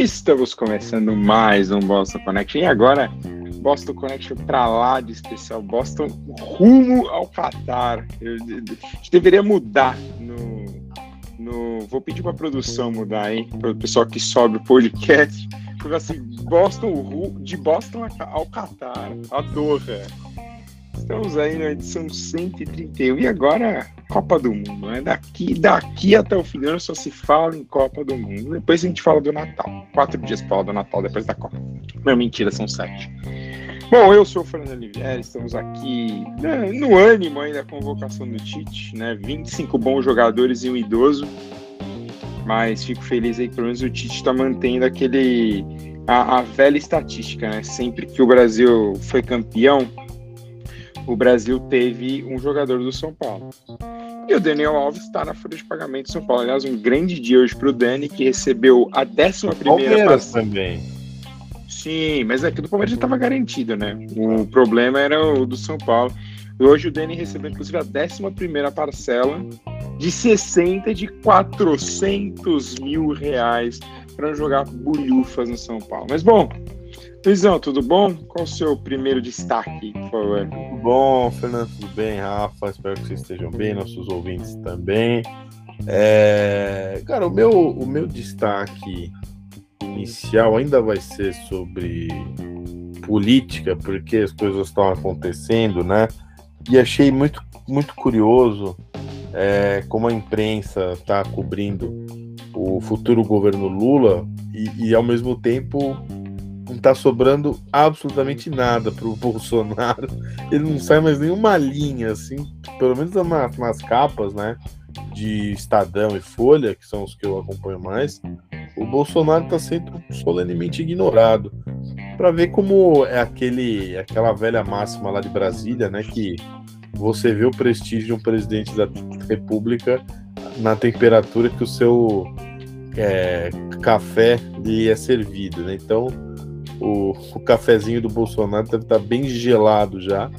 Estamos começando mais um Boston Connection e agora Boston Connection para lá de especial, Boston rumo ao Qatar. Eu, eu, gente deveria mudar no, no vou pedir para produção mudar, hein, para o pessoal que sobe o podcast, porque assim Boston de Boston ao Qatar, a Doha. Estamos aí na edição 131 e agora Copa do Mundo, né? Daqui, daqui até o fim do ano só se fala em Copa do Mundo. Depois a gente fala do Natal. Quatro dias para falar do Natal depois da Copa. Não, mentira, são sete. Bom, eu sou o Fernando Oliveira, estamos aqui né, no ânimo aí da convocação do Tite, né? 25 bons jogadores e um idoso. Mas fico feliz aí pelo menos o Tite está mantendo aquele. A, a velha estatística, né? Sempre que o Brasil foi campeão, o Brasil teve um jogador do São Paulo. E o Daniel Alves está na folha de pagamento do São Paulo. Aliás, um grande dia hoje para o Dani, que recebeu a 11 primeira parcela. também. Sim, mas aqui do Palmeiras já estava garantido, né? O problema era o do São Paulo. E hoje o Dani recebeu, inclusive, a 11 primeira parcela de 60 de 400 mil reais para jogar bulhufas no São Paulo. Mas bom, Luizão, tudo bom? Qual o seu primeiro destaque, por favor? Tudo bom, Fernando, tudo bem? Rafa, espero que vocês estejam bem, nossos ouvintes também. É... Cara, o meu, o meu destaque inicial ainda vai ser sobre política, porque as coisas estão acontecendo, né? E achei muito, muito curioso é, como a imprensa está cobrindo o futuro governo Lula e, e ao mesmo tempo não tá sobrando absolutamente nada pro Bolsonaro. Ele não sai mais nenhuma linha, assim, pelo menos nas, nas capas, né? De Estadão e Folha, que são os que eu acompanho mais, o Bolsonaro está sendo solenemente ignorado. Para ver como é aquele, aquela velha máxima lá de Brasília, né? Que você vê o prestígio de um presidente da República na temperatura que o seu é, café lhe é servido, né? Então, o, o cafezinho do Bolsonaro deve estar bem gelado já,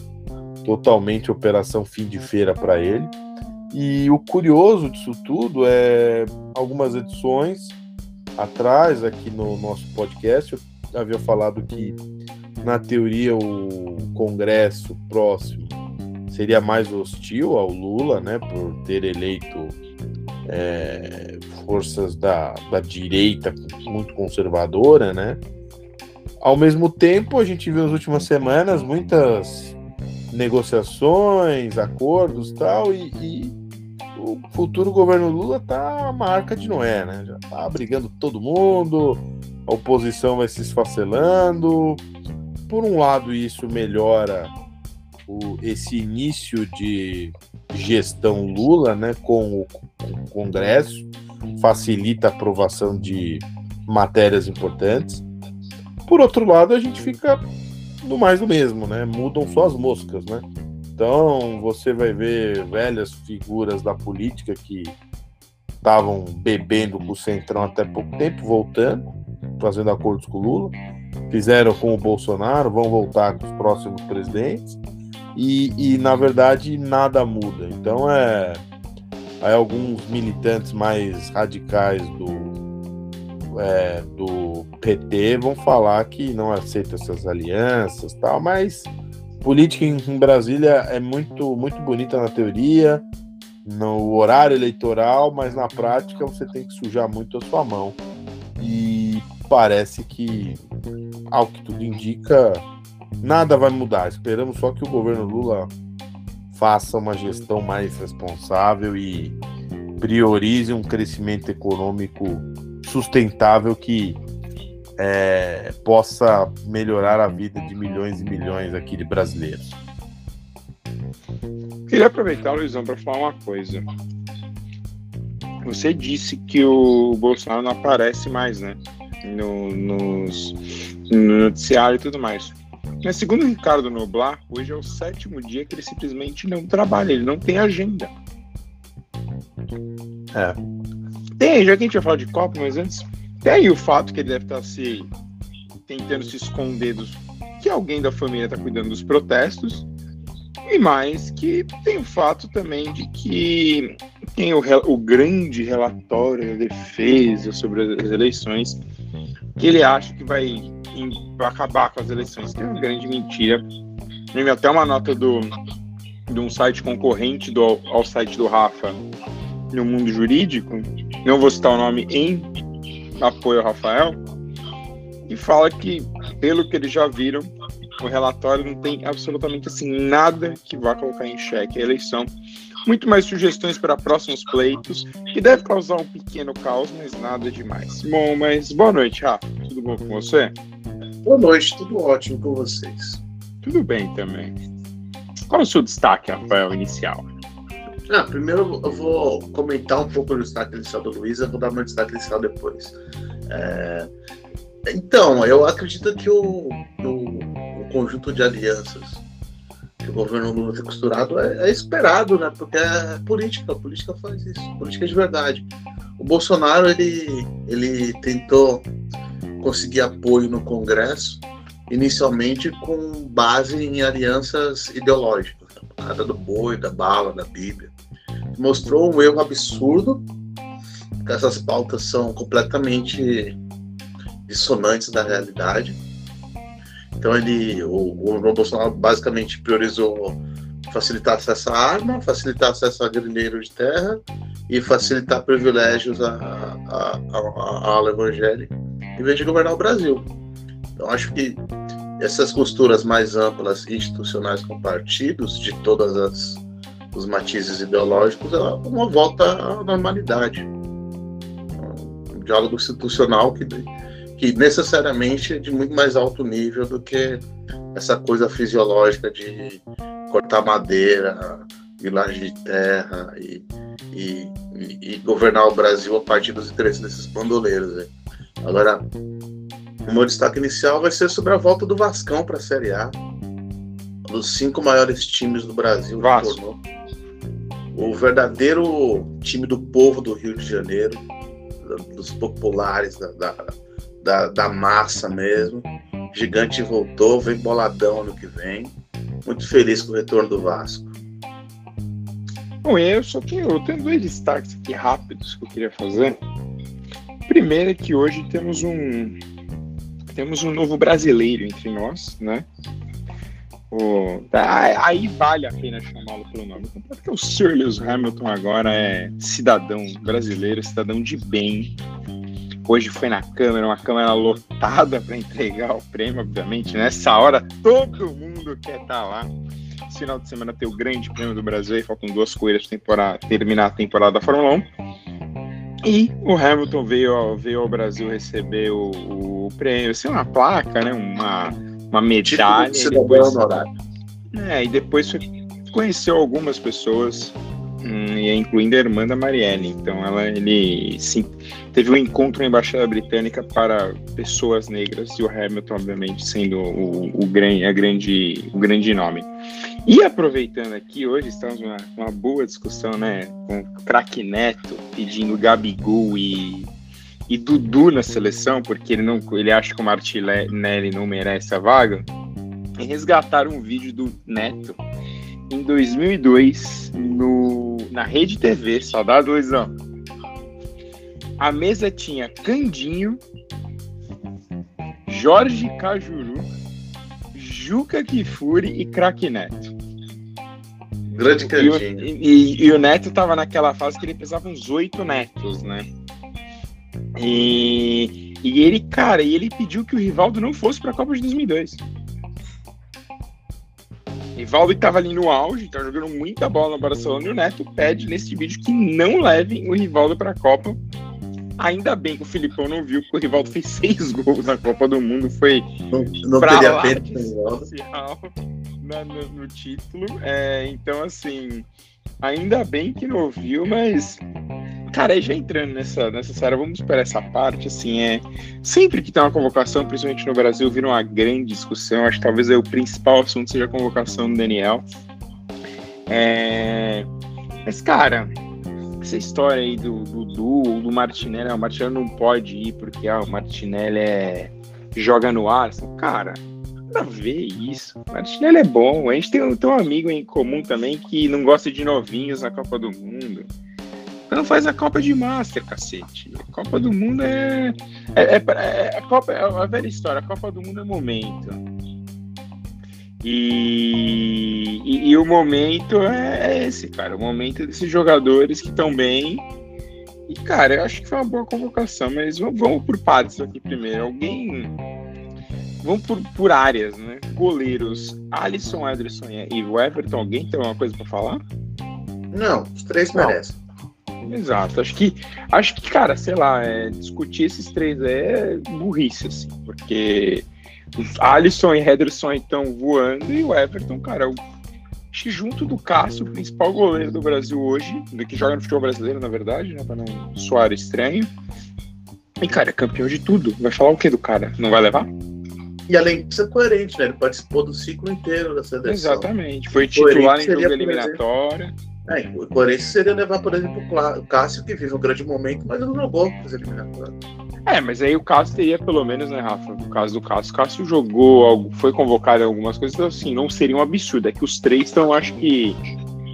totalmente operação fim de feira para ele. E o curioso disso tudo é algumas edições atrás, aqui no nosso podcast, eu havia falado que, na teoria, o Congresso próximo seria mais hostil ao Lula, né, por ter eleito é, forças da, da direita muito conservadora, né, ao mesmo tempo, a gente viu nas últimas semanas muitas negociações, acordos tal, e, e o futuro governo Lula tá a marca de Noé, né? Já tá brigando todo mundo, a oposição vai se esfacelando. Por um lado, isso melhora o, esse início de gestão Lula, né, com o, com o Congresso, facilita a aprovação de matérias importantes. Por outro lado, a gente fica no mais do mesmo, né? Mudam só as moscas, né? Então, você vai ver velhas figuras da política que estavam bebendo com o Centrão até pouco tempo, voltando, fazendo acordos com o Lula. Fizeram com o Bolsonaro, vão voltar com os próximos presidentes. E, e na verdade, nada muda. Então, é. Aí alguns militantes mais radicais do é, do PT vão falar que não aceita essas alianças tal, mas política em, em Brasília é muito, muito bonita na teoria, no horário eleitoral, mas na prática você tem que sujar muito a sua mão. E parece que, ao que tudo indica, nada vai mudar. Esperamos só que o governo Lula faça uma gestão mais responsável e priorize um crescimento econômico sustentável que é, possa melhorar a vida de milhões e milhões aqui de brasileiros. Queria aproveitar, Luizão, para falar uma coisa. Você disse que o Bolsonaro não aparece mais, né? No, nos, no noticiário e tudo mais. Mas segundo o Ricardo Noblar, hoje é o sétimo dia que ele simplesmente não trabalha, ele não tem agenda. É. Tem, já que a gente vai falar de Copa, mas antes, tem o fato que ele deve estar se tentando se esconder dos, que alguém da família está cuidando dos protestos. E mais que tem o fato também de que tem o, o grande relatório da defesa sobre as eleições que ele acha que vai, vai acabar com as eleições, que é uma grande mentira. Teve até uma nota do, de um site concorrente do, ao site do Rafa no mundo jurídico, não vou citar o nome em apoio ao Rafael, e fala que, pelo que eles já viram, o relatório não tem absolutamente assim nada que vá colocar em xeque a eleição. Muito mais sugestões para próximos pleitos, que deve causar um pequeno caos, mas nada demais. Bom, mas boa noite, Rafa. Tudo bom com você? Boa noite, tudo ótimo com vocês. Tudo bem também. Qual é o seu destaque, Rafael, inicial? Primeiro eu vou comentar um pouco do destaque inicial do Luiz, eu vou dar meu destaque inicial depois. É... Então, eu acredito que o, o, o, conjunto de alianças que o governo Lula tem costurado é, é, esperado, né? Porque é política, a política faz isso, política de verdade. O Bolsonaro, ele, ele tentou conseguir apoio no Congresso, inicialmente com base em alianças ideológicas, nada do boi, da bala, da Bíblia. Mostrou um erro absurdo, que essas pautas são completamente dissonantes da realidade. Então ele, o, o Bolsonaro basicamente priorizou facilitar acesso à arma, facilitar acesso a guerrilheiro de terra e facilitar privilégios à, à, à, evangélica, em vez de governar o Brasil. Então acho que essas costuras mais amplas institucionais com partidos de todas as os matizes ideológicos é uma volta à normalidade. Um diálogo institucional que que necessariamente é de muito mais alto nível do que essa coisa fisiológica de cortar madeira, vilagem de terra e, e, e, governar o Brasil a partir dos interesses desses bandoleiros. Né? Agora, o meu destaque inicial vai ser sobre a volta do Vascão para a Série A, um dos cinco maiores times do Brasil. Vasco. O verdadeiro time do povo do Rio de Janeiro, dos populares, da, da da, da massa mesmo. Gigante voltou, vem boladão ano que vem. Muito feliz com o retorno do Vasco. Bom, eu só tenho, eu tenho dois destaques aqui rápidos que eu queria fazer. Primeiro é que hoje temos um temos um novo brasileiro entre nós, né? O, aí vale a pena chamá-lo pelo nome, porque o Sir Lewis Hamilton agora é cidadão brasileiro, cidadão de bem, Hoje foi na Câmara, uma Câmara lotada para entregar o prêmio, obviamente. Nessa hora, todo mundo quer estar tá lá. Final de semana tem o Grande Prêmio do Brasil e faltam duas corridas para terminar a temporada da Fórmula 1. E o Hamilton veio ao, veio ao Brasil receber o, o prêmio, assim, uma placa, né? Uma, uma medalha. Tipo depois, é, e depois conheceu algumas pessoas Hum, e incluindo a irmã da Marielle. Então ela, ele sim, teve um encontro na embaixada britânica para pessoas negras e o Hamilton, obviamente, sendo o, o, grande, a grande, o grande nome. E aproveitando aqui, hoje estamos numa, numa boa discussão, né, com o craque Neto pedindo Gabigol e, e Dudu na seleção, porque ele, não, ele acha que o Martinelli não merece a vaga. E resgatar um vídeo do Neto em 2002 no, na Rede TV, saudade Luizão. A mesa tinha Candinho, Jorge Cajuru, Juca Kifuri e Craque Neto. Grande Candinho. E, e, e, o Neto tava naquela fase que ele pesava uns oito netos, né? E, e ele, cara, e ele pediu que o Rivaldo não fosse para a Copa de 2002. Rivaldo estava ali no auge, tá jogando muita bola no Barcelona, e o Neto pede nesse vídeo que não levem o Rivaldo para a Copa. Ainda bem que o Filipão não viu, porque o Rivaldo fez seis gols na Copa do Mundo, foi não, não teria lá pena social no, no, título. É, então, assim, ainda bem que não ouviu, mas Cara, já entrando nessa, nessa série, vamos esperar essa parte, assim, é... Sempre que tem uma convocação, principalmente no Brasil, vira uma grande discussão, acho que talvez é o principal assunto seja a convocação do Daniel. É... Mas, cara, essa história aí do Dudu ou do Martinelli, o Martinelli não pode ir porque ah, o Martinelli é... joga no ar, assim, cara, a ver isso. Martinelli é bom, a gente tem, tem um amigo em comum também que não gosta de novinhos na Copa do Mundo Então faz a Copa de Master, cacete. A Copa do Mundo é. é, é, é a, Copa, é velha história, a Copa do Mundo é momento. E, e, e o momento é, é esse, cara. O momento desses jogadores que estão bem. E, cara, eu acho que foi uma boa convocação, mas vamos, vamos por partes aqui primeiro. Alguém. Vamos por, por áreas, né? Goleiros, Alisson, Ederson e o Everton. Alguém tem alguma coisa para falar? Não, os três merecem. Exato. Acho que, acho que, cara, sei lá, é, discutir esses três é burrice, assim, porque Alisson e Henderson estão voando e o Everton, cara, eu, acho que junto do Cássio, o principal goleiro do Brasil hoje, que joga no futebol brasileiro, na verdade, né, pra não soar estranho. E, cara, é campeão de tudo. Vai falar o que do cara? Não vai levar? E além de ser coerente, né? Ele participou do ciclo inteiro da seleção. Exatamente. Foi titular em jogo eliminatória. É, o coerente seria levar, por exemplo, o Cássio, que vive um grande momento, mas não jogou para as eliminatórias. É, mas aí o Cássio teria pelo menos, né, Rafa? No caso do Cássio, o Cássio jogou, foi convocado em algumas coisas, então, assim, não seria um absurdo. É que os três estão, acho que,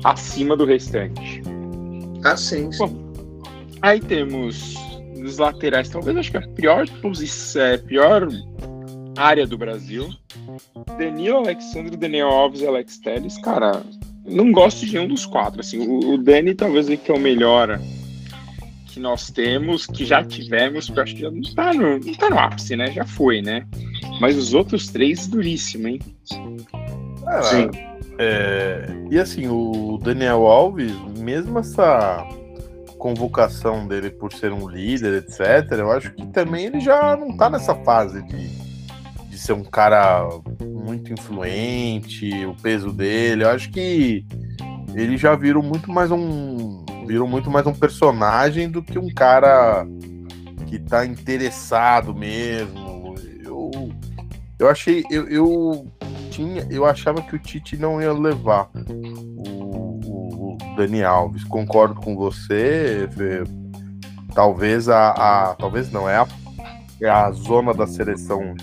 acima do restante. Ah, sim, sim. Bom, aí temos os laterais, talvez acho que a pior posição, é, pior área do Brasil. Danilo Alexandre, Daniel Alves e Alex Telles, cara, não gosto de nenhum dos quatro. Assim, o, o Dani talvez que é o melhor que nós temos, que já tivemos, porque eu acho que já não tá, no, não tá no ápice, né? Já foi, né? Mas os outros três, duríssimo, hein? Ah, Sim. É, e assim, o Daniel Alves, mesmo essa convocação dele por ser um líder, etc., eu acho que também ele já não tá nessa fase de, de ser um cara muito influente, o peso dele. Eu acho que ele já virou muito mais um virou muito mais um personagem do que um cara que tá interessado mesmo. Eu, eu achei. Eu, eu, tinha, eu achava que o Tite não ia levar o, o, Dani Alves. Concordo com você. Talvez a, a. Talvez não, é a, é a zona da seleção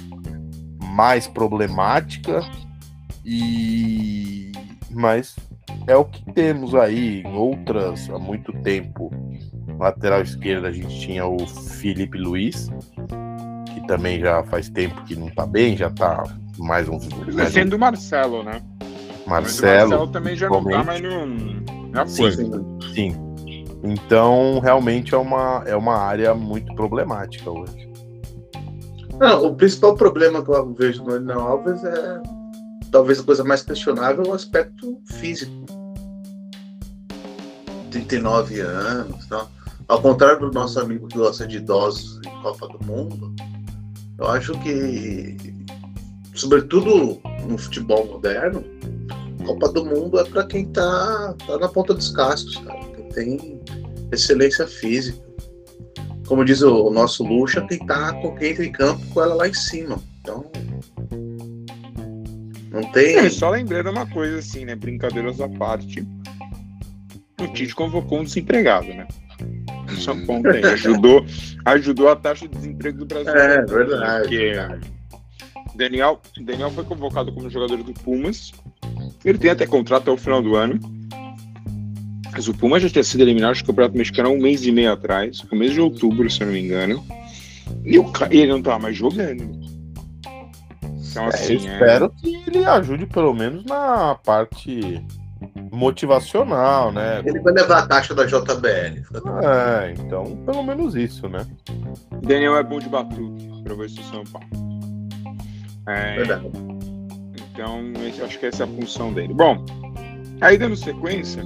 mais problemática. E. Mas é o que temos aí em outras há muito tempo. Lateral esquerda a gente tinha o Felipe Luiz, que também já faz tempo que não tá bem, já tá mais um. Mais Sendo um... Marcelo, né? Marcelo. Marcelo também já não tá mais no. Na sim, sim. Então, realmente é uma, é uma área muito problemática hoje. Não, o principal problema que eu vejo no Daniel Alves é talvez a coisa mais questionável o aspecto físico. 39 anos. Então, ao contrário do nosso amigo que gosta de idosos em Copa do Mundo, eu acho que, sobretudo no futebol moderno, Copa do Mundo é para quem tá, tá, na ponta dos cascos, cara, tem excelência física. Como diz o, nosso Lucha, quem tá com quem entra em campo com ela lá em cima. Então. Não tem. É, só lembrando uma coisa assim, né? Brincadeiras à parte o Tite convocou um desempregado, né? Isso é um ponto aí. Ajudou, ajudou a taxa de desemprego do Brasil. É, verdade. Porque Daniel, Daniel foi convocado como jogador do Pumas. Ele tem até contrato até o final do ano. Mas o Pumas já tinha sido eliminado do Campeonato Mexicano há um mês e meio atrás, começo de outubro, se eu não me engano. E o, ele não tá mais jogando. Então, assim, é, eu espero é... que ele ajude pelo menos na parte motivacional, né? Ele vai levar a taxa da JBL. É, então pelo menos isso, né? Daniel é bom de batuque para ver se o São Paulo. É, Verdade. Então, acho que essa é a função dele. Bom, aí dando sequência,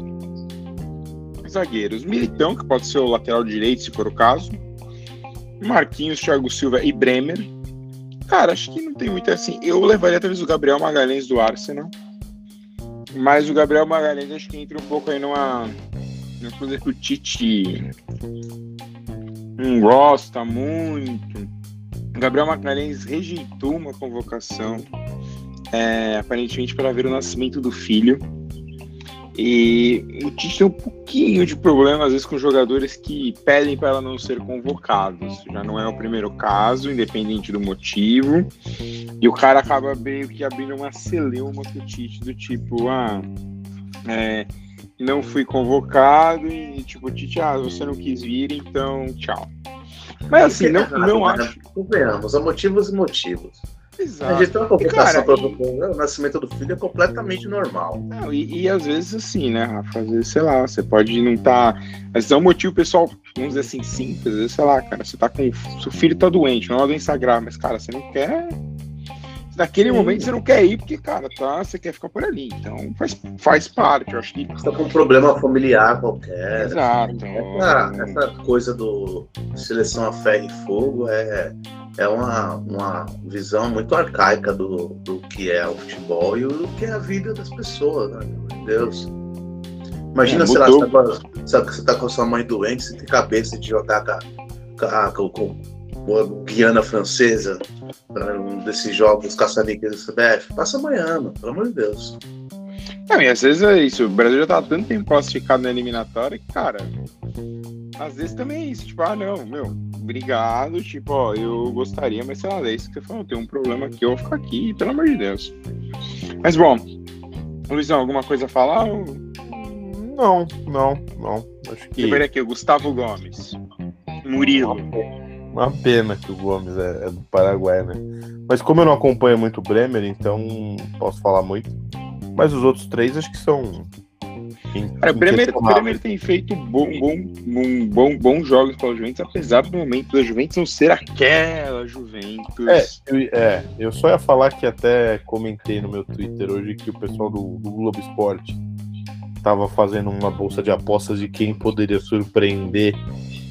zagueiros. Militão, que pode ser o lateral direito, se for o caso. Marquinhos, Thiago Silva e Bremer. Cara, acho que não tem muito assim. Eu levaria talvez o Gabriel Magalhães do Arsenal. Mas o Gabriel Magalhães acho que entra um pouco aí numa. Numa coisa que o Tite não gosta muito. O Gabriel Magalhães rejeitou uma convocação, é, aparentemente para ver o nascimento do filho. E o Tite tem um pouquinho de problema, às vezes, com jogadores que pedem para ela não ser convocados. Já não é o primeiro caso, independente do motivo. E o cara acaba meio que abrindo uma celeuma com o Tite, do tipo, ah, é, não fui convocado e, tipo, Tite, ah, você não quis vir, então tchau. Mas assim, não, não acho. Convenhamos, há motivos e motivos. Exato. A gente tem uma convocação para o nascimento do filho é completamente normal. Não, e, e, às vezes assim, né, Rafa? Às vezes, sei lá, você pode não estar. Tá... Às vezes é um motivo pessoal, vamos dizer assim, simples. Às vezes, sei lá, cara, você tá com. Seu filho tá doente, não é uma doença grave, mas, cara, você não quer naquele Sim. momento você não quer ir porque, cara, tá, você quer ficar por ali. Então faz, faz parte, eu acho que. Você tá com um problema familiar qualquer. Exato. Essa, essa coisa do seleção a ferro e fogo é, é uma, uma visão muito arcaica do, do que é o futebol e do que é a vida das pessoas, né? Meu Deus. Imagina, é, sei lá, você tá, com, você tá com a sua mãe doente, você tem cabeça de jogar com, com, com Guiana Francesa, um desses jogos caça-níqueis do CBF, passa amanhã, mano, pelo amor de Deus. Não, e às vezes é isso, o Brasil já tá há tanto tempo classificado na eliminatória que, cara, às vezes também é isso, tipo, ah, não, meu, obrigado, tipo, ó, eu gostaria, mas sei lá, é isso que você falou, tem um problema aqui, eu vou ficar aqui, pelo amor de Deus. Mas bom, Luizão, alguma coisa a falar? Não, não, não. Acho que. Lembrei aqui, o Gustavo Gomes. Murilo. Uma pena que o Gomes é, é, do Paraguai, né? Mas como eu não acompanho muito o Bremer, então posso falar muito. Mas os outros três acho que são. Cara, o Bremer, Bremer tem feito bom, bom, bom, bom, bons jogos para o Juventus, apesar do momento da Juventus não ser aquela Juventus. É eu, é, eu só ia falar que até comentei no meu Twitter hoje que o pessoal do, do Globo Esporte estava fazendo uma bolsa de apostas de quem poderia surpreender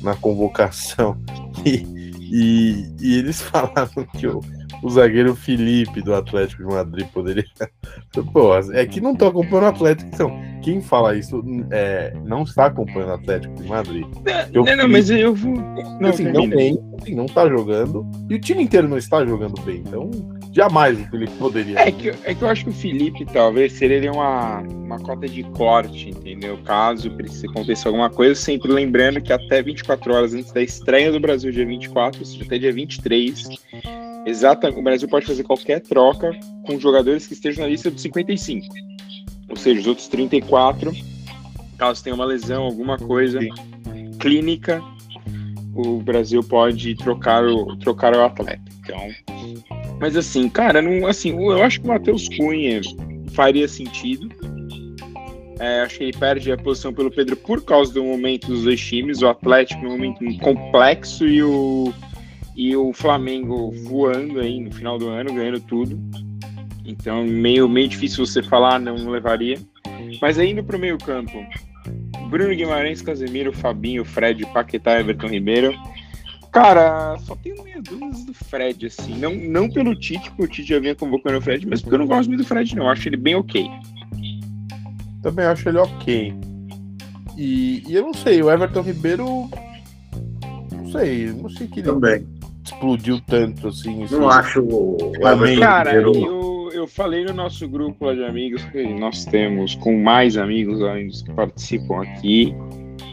na convocação. E, e, e eles falaram que o, o zagueiro Felipe do Atlético de Madrid poderia. Pô, é que não tô acompanhando o Atlético, então. Quem fala isso é, não está acompanhando o Atlético de Madrid. Não, não, não, mas eu vou. Não, assim, não bem, assim, não tá jogando. E o time inteiro não está jogando bem, então jamais o Felipe poderia. É que, é que eu acho que o Felipe talvez seria uma, uma cota de corte, entendeu? Caso precise acontecer alguma coisa, sempre lembrando que até 24 horas antes da estreia do Brasil, dia 24, ou seja, até dia 23, exatamente, o Brasil pode fazer qualquer troca com jogadores que estejam na lista dos 55. Ou seja, os outros 34, caso tenha uma lesão, alguma coisa clínica, o Brasil pode trocar o, trocar o atleta. Então, mas assim, cara, não, assim, eu acho que o Matheus Cunha faria sentido. É, acho que ele perde a posição pelo Pedro por causa do momento dos dois times, o Atlético no momento complexo e o, e o Flamengo voando aí no final do ano, ganhando tudo. Então, meio, meio difícil você falar, não, não levaria. Mas aí indo pro meio campo, Bruno Guimarães, Casemiro, Fabinho, Fred, Paquetá, Everton Ribeiro. Cara, só tenho meia dúvidas do Fred, assim. Não, não pelo Tite, porque o Tite já vinha convocando o Fred, mas porque eu não gosto muito do Fred, não. Eu acho ele bem ok. Também acho ele ok. E, e eu não sei, o Everton Ribeiro. Não sei, não sei que ele Também. explodiu tanto assim. Não assim. acho o Everton Cara, Ribeiro... eu, eu falei no nosso grupo lá de amigos que nós temos com mais amigos além dos que participam aqui.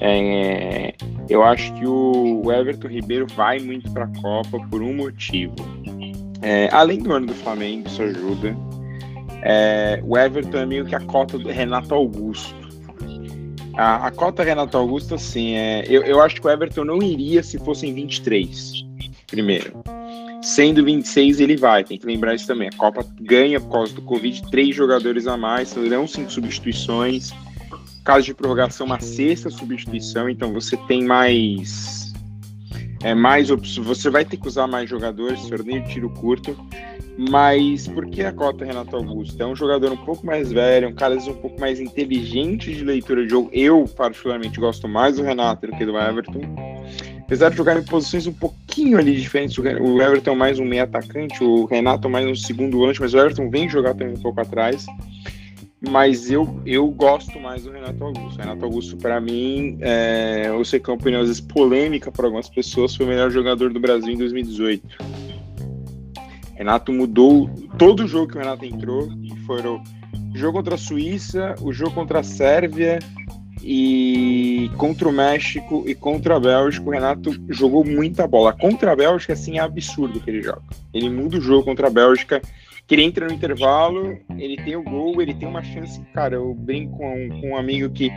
É, eu acho que o Everton Ribeiro vai muito para a Copa por um motivo. É, além do ano do Flamengo, isso ajuda. É, o Everton é meio que a cota do Renato Augusto. A, a cota Renato Augusto, assim, é, eu, eu acho que o Everton não iria se fossem 23, primeiro. Sendo 26, ele vai, tem que lembrar isso também. A Copa ganha por causa do Covid, três jogadores a mais, serão cinco substituições caso de prorrogação, uma sexta substituição, então você tem mais. É, mais você vai ter que usar mais jogadores, torneio de tiro curto, mas por que a cota Renato Augusto? É um jogador um pouco mais velho, um cara um pouco mais inteligente de leitura de jogo. Eu, particularmente, gosto mais do Renato do que do Everton. Apesar de jogar em posições um pouquinho ali diferentes, o Everton é mais um meio atacante, o Renato é mais um segundo volante, mas o Everton vem jogar também um pouco atrás mas eu, eu gosto mais do Renato Augusto. O Renato Augusto, para mim, é, eu sei que é uma opinião às vezes polêmica para algumas pessoas, foi o melhor jogador do Brasil em 2018. Renato mudou todo o jogo que o Renato entrou, que foram o jogo contra a Suíça, o jogo contra a Sérvia e contra o México e contra a Bélgica. O Renato jogou muita bola. Contra a Bélgica, assim, é absurdo que ele joga. Ele muda o jogo contra a Bélgica que ele entra no intervalo, ele tem o gol, ele tem uma chance. Cara, eu brinco com, com um amigo que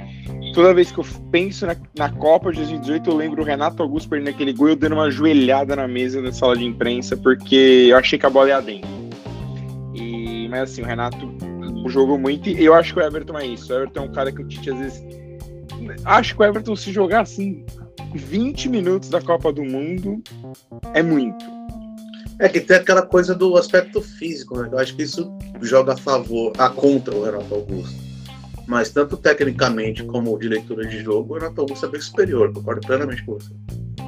toda vez que eu penso na, na Copa de 2018, eu lembro o Renato Augusto perdendo aquele gol, eu dando uma joelhada na mesa da sala de imprensa, porque eu achei que a bola ia dentro. E, mas assim, o Renato jogou muito e eu acho que o Everton é isso. O Everton é um cara que o Tite às vezes. Acho que o Everton, se jogar assim 20 minutos da Copa do Mundo, é muito é que tem aquela coisa do aspecto físico, né? Eu acho que isso joga a favor, a contra o Renato Augusto. Mas tanto tecnicamente como de leitura de jogo, o Renato Augusto é bem superior, concordo plenamente com você.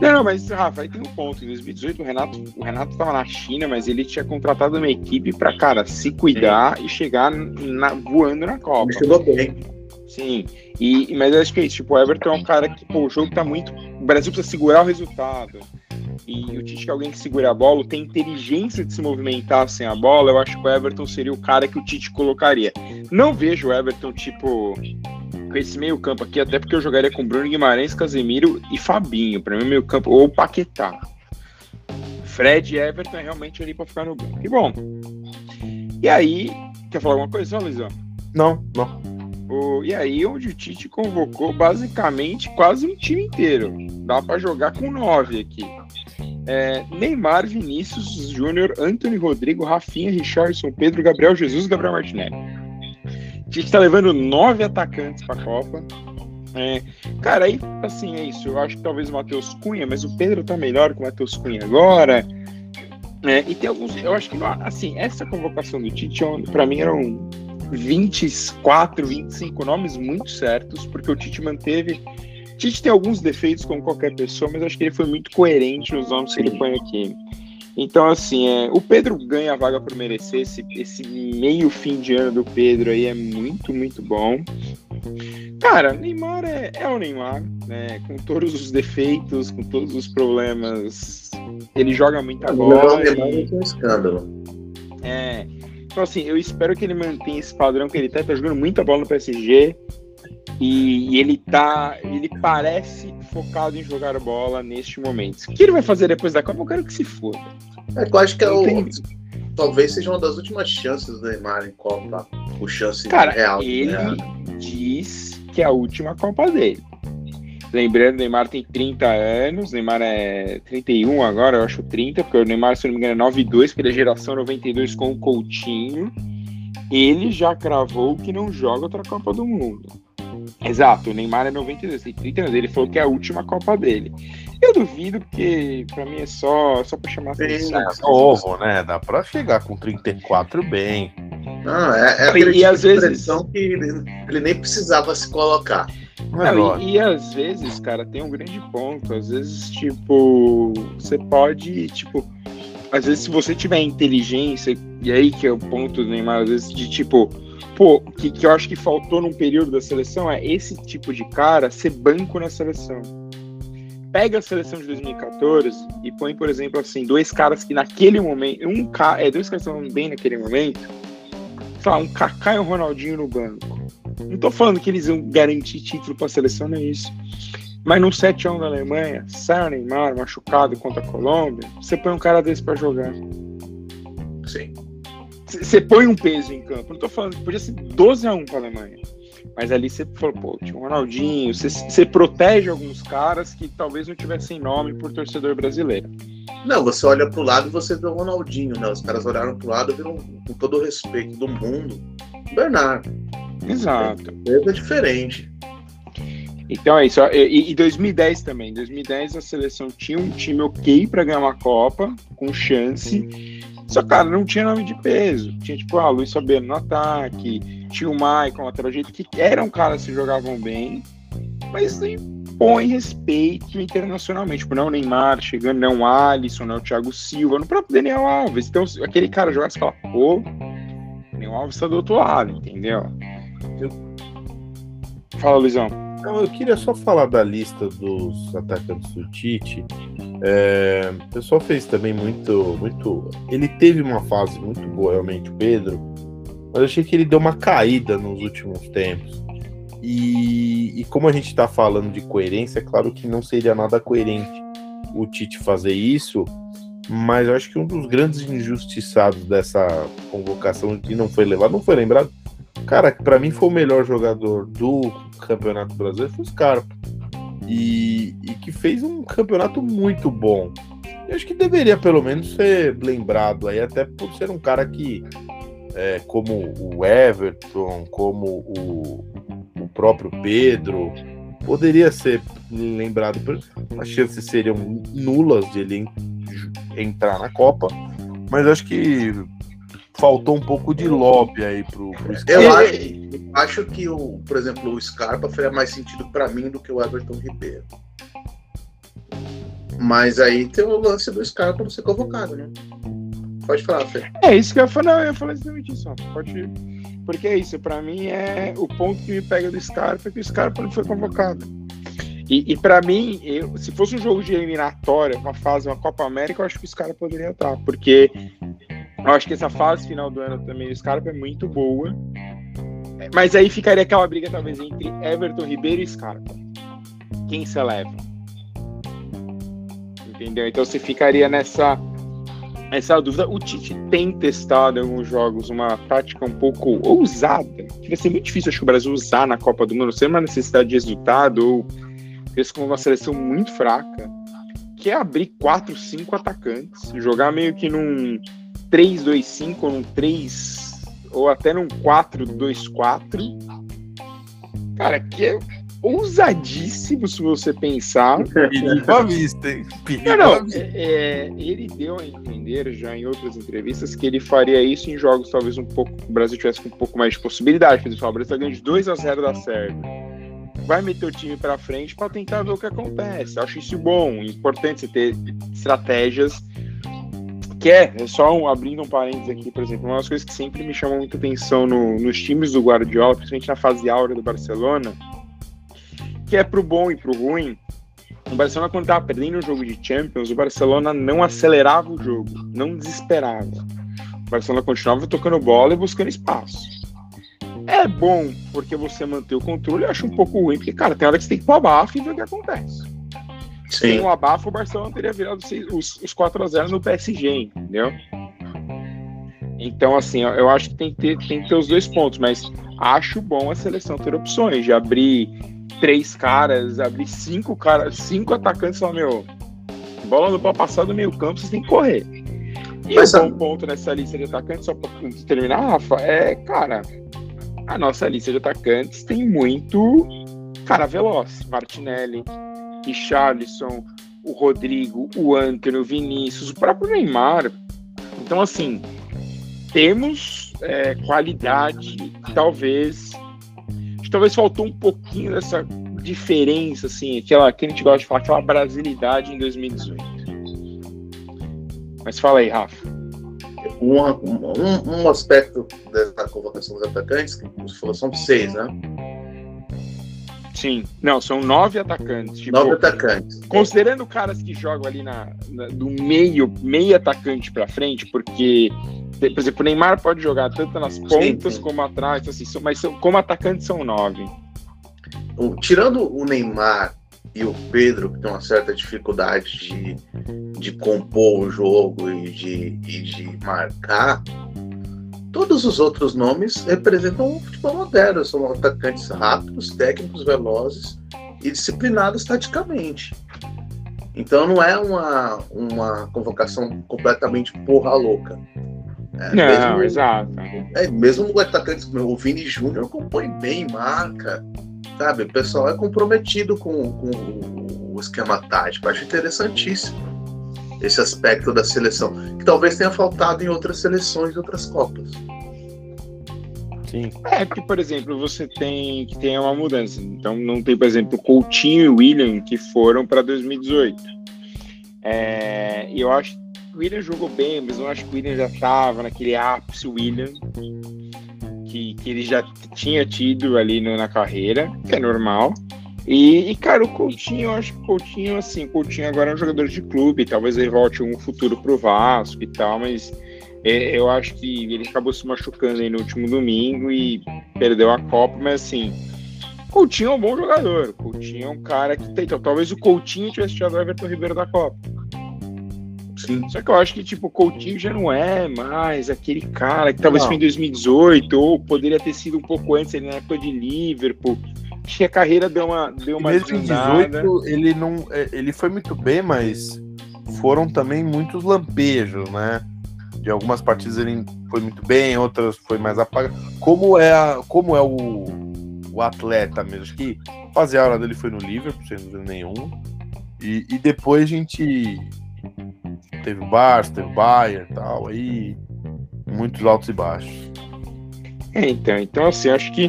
Não, mas Rafa, aí tem um ponto. Em 2018 o Renato, o Renato tava na China, mas ele tinha contratado uma equipe para cara, se cuidar Sim. e chegar na, voando na Copa. Ele chegou bem. Sim, e, mas eu acho que é isso. Tipo, o Everton é um cara que, pô, o jogo tá muito. O Brasil precisa segurar o resultado e o Tite que é alguém que segura a bola, tem inteligência de se movimentar sem a bola, eu acho que o Everton seria o cara que o Tite colocaria. Não vejo o Everton, tipo, com esse meio campo aqui, até porque eu jogaria com Bruno Guimarães, Casemiro e Fabinho, para mim meio campo, ou Paquetá. Fred e Everton é realmente ali para ficar no banco. E bom, e aí, quer falar alguma coisa, Luizão? Não, não. O, e aí, onde o Tite convocou basicamente quase um time inteiro. Dá para jogar com nove aqui. É, Neymar, Vinícius Júnior, Anthony Rodrigo, Rafinha, Richardson, Pedro, Gabriel Jesus Gabriel Martinelli. A gente tá levando nove atacantes pra Copa. É, cara, aí, assim, é isso. Eu acho que talvez o Matheus Cunha, mas o Pedro tá melhor que o Matheus Cunha agora. É, e tem alguns. Eu acho que, assim, essa convocação do Tite, para mim, eram 24, 25 nomes muito certos, porque o Tite manteve Tite tem alguns defeitos, como qualquer pessoa, mas acho que ele foi muito coerente nos nomes que ele põe aqui. Então, assim, é, o Pedro ganha a vaga por merecer. Esse, esse meio fim de ano do Pedro aí é muito, muito bom. Cara, Neymar é, é o Neymar, né? Com todos os defeitos, com todos os problemas. Ele joga muita bola. O Neymar e... é um escândalo. É. Então, assim, eu espero que ele mantenha esse padrão que ele tá. Tá jogando muita bola no PSG. E, e, ele tá. Ele parece focado em jogar bola neste momento. O que ele vai fazer depois da Copa? Eu quero que se foda. É, eu acho que é o, talvez seja uma das últimas chances do Neymar em Copa. O chance Cara, real. Ele diz que é a última Copa dele. Lembrando, o Neymar tem 30 anos, Neymar é 31 agora, eu acho 30, porque o Neymar, se não me engano, é 92, porque ele é geração 92 com o Coutinho. Ele já cravou que não joga outra Copa do Mundo. Exato, o Neymar é 92, tem 30 anos. Ele falou que é a última Copa dele. Eu duvido, porque pra mim é só, só pra chamar atenção. É novo, né? Dá pra chegar com 34 bem. Não, é, é e, e às vezes que ele, ele, nem precisava se colocar. Não, e, e, às vezes, cara, tem um grande ponto. Às vezes, tipo, você pode, tipo, às vezes se você tiver inteligência, e aí que é o ponto do Neymar, às vezes de tipo pô, que, que eu acho que faltou num período da seleção é esse tipo de cara ser banco na seleção. Pega a seleção de 2014 e põe, por exemplo, assim, dois caras que naquele momento, um cara, é, dois caras que estavam bem naquele momento, sei lá, um Kaká e um Ronaldinho no banco. Não tô falando que eles iam garantir título pra seleção, não é isso. Mas num 7x1 da Alemanha, sai o Neymar machucado contra a Colômbia, você põe um cara desse para jogar. Sim. Você põe um peso em campo. Não tô falando que podia ser 12 a 1 para a Alemanha. Mas ali você falou, pô, tinha o Ronaldinho. Você protege alguns caras que talvez não tivessem nome por torcedor brasileiro. Não, você olha pro lado e você vê o Ronaldinho, né? Os caras olharam pro lado e viram, com todo o respeito do mundo, o Bernardo. Exato. É, é diferente. Então é isso. E, e 2010 também. 2010 a seleção tinha um time ok para ganhar uma Copa, com chance. Só, cara, não tinha nome de peso. Tinha, tipo, ah, Luiz Fabiano no ataque, tinha o Maicon, lateral jeito que eram caras que jogavam bem, mas impõe respeito internacionalmente. Tipo, não o Neymar chegando, não o Alisson, não o Thiago Silva, no próprio Daniel Alves. Então, aquele cara jogasse e fala, pô, Daniel Alves tá do outro lado, entendeu? Fala, Luizão. Então, eu queria só falar da lista dos atacantes do Tite. É, o pessoal fez também muito, muito. Ele teve uma fase muito boa, realmente, o Pedro, mas eu achei que ele deu uma caída nos últimos tempos. E, e como a gente está falando de coerência, é claro que não seria nada coerente o Tite fazer isso mas eu acho que um dos grandes injustiçados dessa convocação que não foi levado, não foi lembrado, cara, que para mim foi o melhor jogador do Campeonato Brasileiro foi o Scarpa. E, e que fez um campeonato muito bom. Eu acho que deveria pelo menos ser lembrado aí, até por ser um cara que, é, como o Everton, como o, o próprio Pedro, poderia ser lembrado. As chances seriam nulas de ele entrar na Copa, mas acho que faltou um pouco de lobby aí pro, pro Scarpa. Eu acho, acho, que, o, por exemplo, o Scarpa faria mais sentido para mim do que o Everton Ribeiro. Mas aí tem o lance do Scarpa não ser convocado, né? Pode falar, Fê. É isso que eu ia falar, eu ia falar exatamente isso. Pode Porque é isso, para mim é o ponto que me pega do Scarpa é que o Scarpa não foi convocado. E, e para mim, eu, se fosse um jogo de eliminatória, uma fase, uma Copa América, eu acho que o Scarpa poderia estar, porque eu acho que essa fase final do ano também do Scarpa é muito boa. Mas aí ficaria aquela briga, talvez, entre Everton Ribeiro e Scarpa. Quem se eleva? entendeu? Então você ficaria nessa essa dúvida. O Tite tem testado em alguns jogos uma tática um pouco ousada, que vai ser muito difícil, acho que o Brasil usar na Copa do Mundo, sem uma necessidade de resultado, ou fez com uma seleção muito fraca, que é abrir 4, 5 atacantes, jogar meio que num 3-2-5 ou num 3 ou até num 4-2-4. Cara, que é ousadíssimo se você pensar. Perigo à vista, hein? Perigo não, não, é, é, ele deu a entender já em outras entrevistas que ele faria isso em jogos talvez um pouco. O Brasil tivesse com um pouco mais de possibilidade. Por exemplo, o Brasil tá ganhando de 2 a 0 da Sérvia. Vai meter o time para frente para tentar ver o que acontece. Acho isso bom. Importante você ter estratégias que é, é só um, abrindo um parênteses aqui, por exemplo, uma das coisas que sempre me chamou muita atenção no, nos times do Guardiola, principalmente na fase áurea do Barcelona, que é pro bom e pro ruim. O Barcelona, quando estava perdendo o jogo de Champions, o Barcelona não acelerava o jogo, não desesperava. O Barcelona continuava tocando bola e buscando espaço. É bom porque você mantém o controle, eu acho um pouco ruim, porque, cara, tem hora que você tem que pro abafo e ver o que acontece. Sim. Sem o abafo, o Barcelona teria virado os, os 4x0 no PSG, entendeu? Então, assim, eu acho que tem que, ter, tem que ter os dois pontos, mas acho bom a seleção ter opções de abrir três caras, abrir cinco caras, cinco atacantes lá, meu. Bola no pau passar do meio campo, vocês têm que correr. E Mas, bom ponto nessa lista de atacantes, só para terminar, Rafa, é, cara, a nossa lista de atacantes tem muito cara veloz. Martinelli, Richarlison, o Rodrigo, o Antônio, o Vinícius, o próprio Neymar. Então, assim, temos é, qualidade, talvez talvez faltou um pouquinho dessa diferença, assim, aquela que a gente gosta de falar, aquela brasilidade em 2018. Mas fala aí, Rafa. Um, um, um aspecto da convocação dos atacantes, que você falou, são seis, né? Sim, não, são nove atacantes. Tipo, nove atacantes. Considerando caras que jogam ali na, na do meio, meio atacante para frente, porque por exemplo, o Neymar pode jogar tanto nas pontas sim, sim. como atrás, assim, mas como atacantes são nove. Tirando o Neymar e o Pedro, que tem uma certa dificuldade de, de compor o jogo e de, e de marcar, todos os outros nomes representam o futebol moderno. São atacantes rápidos, técnicos, velozes e disciplinados taticamente. Então não é uma, uma convocação completamente porra louca. É, não, mesmo, exato. É, mesmo o atacante, o Vini Júnior compõe bem, marca. Sabe? O pessoal é comprometido com, com o esquema tático. acho interessantíssimo esse aspecto da seleção, que talvez tenha faltado em outras seleções, outras Copas. Sim. É, porque, por exemplo, você tem que tem uma mudança. Então, não tem, por exemplo, Coutinho e William que foram para 2018. É, eu acho o William jogou bem, mas eu acho que o William já estava naquele ápice William que, que ele já tinha tido ali no, na carreira, que é normal. E, e, cara, o Coutinho, eu acho que o Coutinho, assim, o Coutinho agora é um jogador de clube, talvez ele volte um futuro pro Vasco e tal, mas é, eu acho que ele acabou se machucando aí no último domingo e perdeu a Copa, mas assim, Coutinho é um bom jogador. Coutinho é um cara que tem. Então, talvez o Coutinho tivesse tirado o Everton Ribeiro da Copa. Sim. Só que eu acho que, tipo, o Coutinho já não é mais aquele cara que talvez não. foi em 2018, ou poderia ter sido um pouco antes, ele na época de Liverpool. Que a carreira deu uma deu uma Mesmo em 18, ele não é, ele foi muito bem, mas foram também muitos lampejos, né? De algumas partidas ele foi muito bem, outras foi mais apagado. Como é a, como é o, o atleta mesmo? Acho que fazer a hora dele foi no Liverpool, sem dúvida nenhuma. E, e depois a gente teve o Barça, teve o Bayern e tal, aí muitos altos e baixos. É, então, então assim, acho que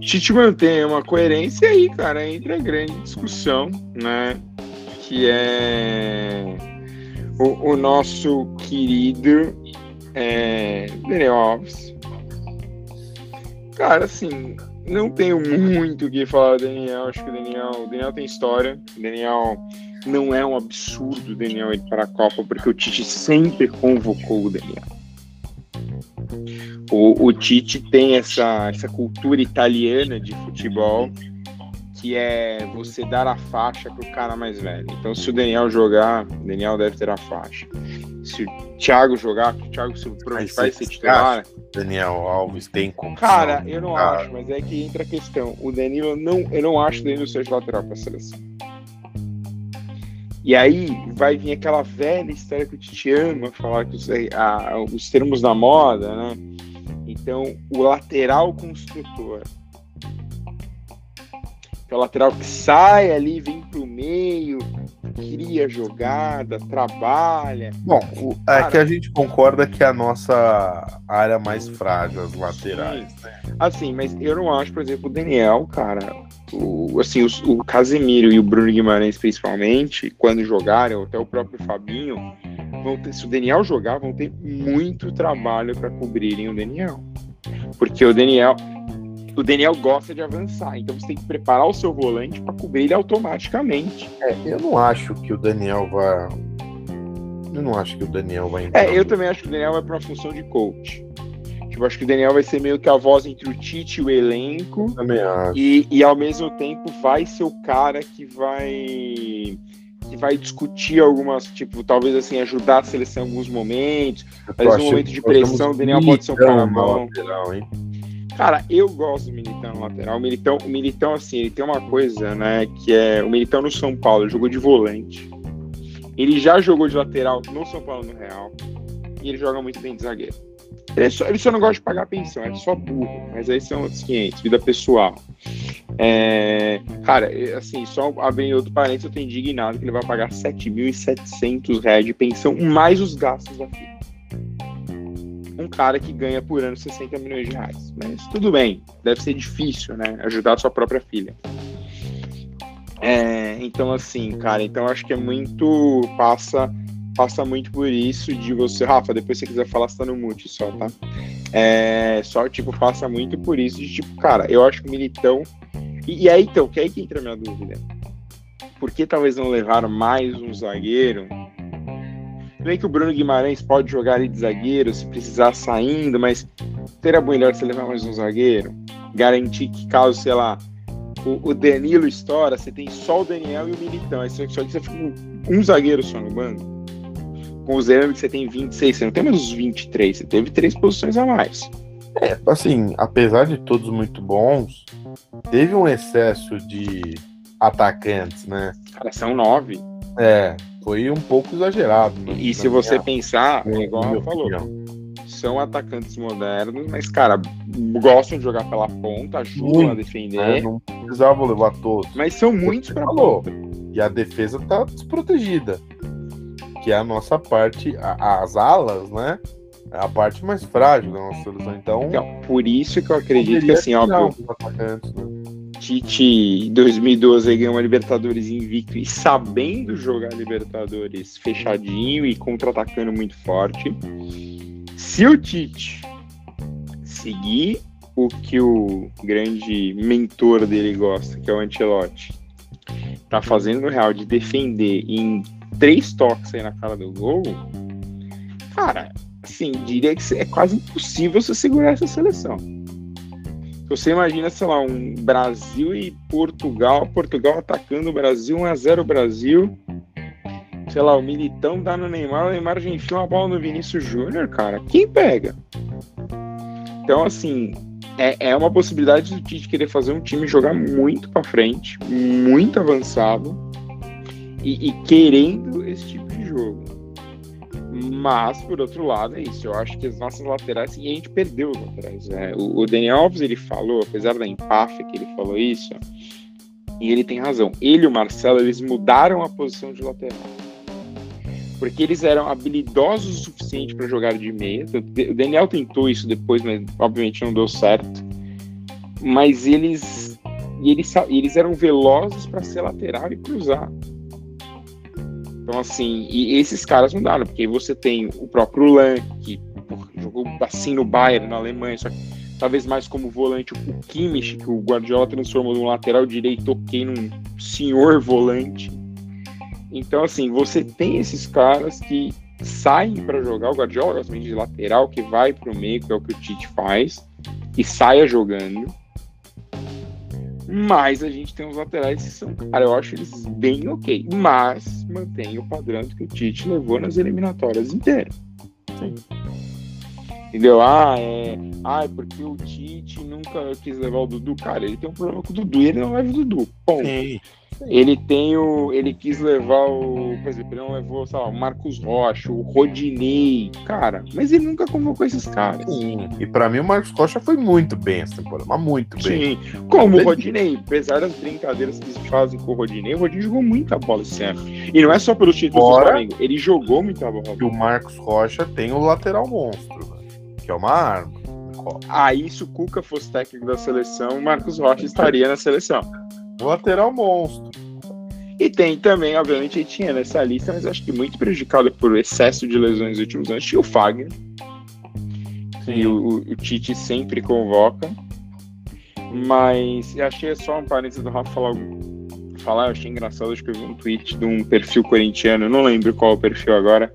Tite mantém uma coerência aí, cara, entre a grande discussão, né? Que é o, o nosso querido é, Daniel Alves. Cara, assim, não tenho muito o que falar do Daniel. Acho que o Daniel, o Daniel tem história. O Daniel não é um absurdo o Daniel ir para a Copa, porque o Tite sempre convocou o Daniel. O, o Tite tem essa, essa cultura italiana de futebol que é você dar a faixa para o cara mais velho. Então, se o Daniel jogar, o Daniel deve ter a faixa. Se o Thiago jogar, o Thiago provavelmente vai ser titular. Daniel Alves tem como. Cara, eu não cara. acho, mas é que entra a questão. O Danilo não, eu não acho o Danilo seja lateral para a seleção. E aí vai vir aquela velha história que o Tite ama falar que os, a, os termos da moda, né? Então, o lateral construtor que é o lateral que sai ali, vem pro meio, cria jogada, trabalha. Bom, o, é que a gente concorda que é a nossa área mais frágil, as laterais. Né? Assim, mas eu não acho, por exemplo, o Daniel, cara, o, assim, os, o Casemiro e o Bruno Guimarães, principalmente, quando jogarem, ou até o próprio Fabinho, vão ter, se o Daniel jogar, vão ter muito trabalho para cobrirem o Daniel. Porque o Daniel, o Daniel gosta de avançar, então você tem que preparar o seu volante para cobrir ele automaticamente. É, eu não acho que o Daniel vai. Eu não acho que o Daniel vai entrar. É, eu também acho que o Daniel vai para uma função de coach. Tipo, acho que o Daniel vai ser meio que a voz entre o Tite e o elenco. Também acho. E, e ao mesmo tempo vai ser o cara que vai que vai discutir algumas, tipo, talvez assim, ajudar a seleção em alguns momentos. Mas no momento de pressão, o Daniel pode ser um cara. Lateral, hein? Cara, eu gosto do Militão no lateral. O Militão, o Militão, assim, ele tem uma coisa, né? Que é. O Militão no São Paulo jogou de volante. Ele já jogou de lateral no São Paulo no Real. E ele joga muito bem de zagueiro. Ele só, ele só não gosta de pagar pensão, é só burro. Mas aí são outros 500, vida pessoal. É, cara, assim, só abrindo outro parênteses, eu tô indignado que ele vai pagar 7.700 reais de pensão, mais os gastos filha um cara que ganha por ano 60 milhões de reais. Mas tudo bem, deve ser difícil, né? Ajudar a sua própria filha. É, então, assim, cara, então acho que é muito. Passa passa muito por isso de você. Rafa, depois se você quiser falar, você tá no mute só, tá? É, só, tipo, passa muito por isso de, tipo, cara, eu acho que o Militão. E, e aí, então, que é aí que entra a minha dúvida. Por que talvez não levaram mais um zagueiro bem que o Bruno Guimarães pode jogar ali de zagueiro se precisar saindo, mas seria melhor você levar mais um zagueiro? Garantir que caso, sei lá, o, o Danilo estoura, você tem só o Daniel e o Militão. Aí só que você fica com um zagueiro só no banco. Com o Zé, que você tem 26, você não tem mais os 23, você teve três posições a mais. É, assim, apesar de todos muito bons, teve um excesso de atacantes, né? Cara, são nove. É, foi um pouco exagerado. Né? E se você minha, pensar, é igual eu falou, são atacantes modernos, mas, cara, gostam de jogar pela ponta, ajudam a defender. Né? Não precisavam levar todos. Mas são muitos para falou. E a defesa tá desprotegida. Que é a nossa parte, a, as alas, né? É a parte mais frágil da nossa solução. Então, então por isso que eu acredito que, assim, óbvio. Né? Tite, em 2012, ganhou uma Libertadores invicto e sabendo jogar Libertadores fechadinho e contra-atacando muito forte. Se o Tite seguir o que o grande mentor dele gosta, que é o Ancelotti, tá fazendo no Real de defender em três toques aí na cara do gol, cara, assim, diria que é quase impossível você segurar essa seleção. Você imagina, sei lá, um Brasil e Portugal, Portugal atacando o Brasil, 1x0 Brasil. sei lá, o Militão dá no Neymar, o Neymar já enfia uma bola no Vinícius Júnior, cara. Quem pega? Então, assim, é, é uma possibilidade do Tite querer fazer um time jogar muito para frente, muito avançado e, e, querendo esse tipo de jogo. Mas, por outro lado, é isso. Eu acho que as nossas laterais, e a gente perdeu os laterais. Né? O, o Daniel Alves, ele falou, apesar da empáfia que ele falou isso, e ele tem razão. Ele e o Marcelo, eles mudaram a posição de lateral. Porque eles eram habilidosos o suficiente para jogar de meia. O Daniel tentou isso depois, mas obviamente não deu certo. Mas eles eles, eles eram velozes para ser lateral e cruzar. Então, assim, e esses caras mudaram, porque você tem o próprio Lan, que jogou assim no Bayern, na Alemanha, só que talvez mais como volante, o Kimmich, que o Guardiola transformou num lateral direito, ok, num senhor volante. Então, assim, você tem esses caras que saem para jogar. O Guardiola gosta de lateral, que vai para o meio, que é o que o Tite faz, e saia jogando. Mas a gente tem os laterais que são, cara, eu acho eles bem ok. Mas mantém o padrão que o Tite levou nas eliminatórias inteiras. Sim. Entendeu? Ah, é. Ah, é porque o Tite nunca quis levar o Dudu. Cara, ele tem um problema com o Dudu e ele não leva o Dudu. Ponto. Sim. Ele tem o. Ele quis levar o. Por exemplo, ele não levou, sei lá, o Marcos Rocha, o Rodinei. Cara, mas ele nunca convocou esses caras. Sim. E para mim o Marcos Rocha foi muito bem essa temporada, mas muito bem. Sim. Como o Rodinei, apesar das brincadeiras que se fazem com o Rodinei, o Rodinei jogou muita bola esse ano. E não é só pelos títulos Fora, do Flamengo, ele jogou muita bola. E o Marcos Rocha tem o lateral monstro? Que é uma arma. Aí, se o Cuca fosse técnico da seleção, o Marcos Rocha estaria na seleção. O lateral monstro. E tem também, obviamente, tinha nessa lista, mas acho que muito prejudicado por excesso de lesões nos últimos anos, tinha o Fagner. E o, o, Tite sempre convoca. Mas eu achei só um parênteses do Rafa falar, falar, eu achei engraçado, acho que eu vi um tweet de um perfil corintiano, não lembro qual o perfil agora,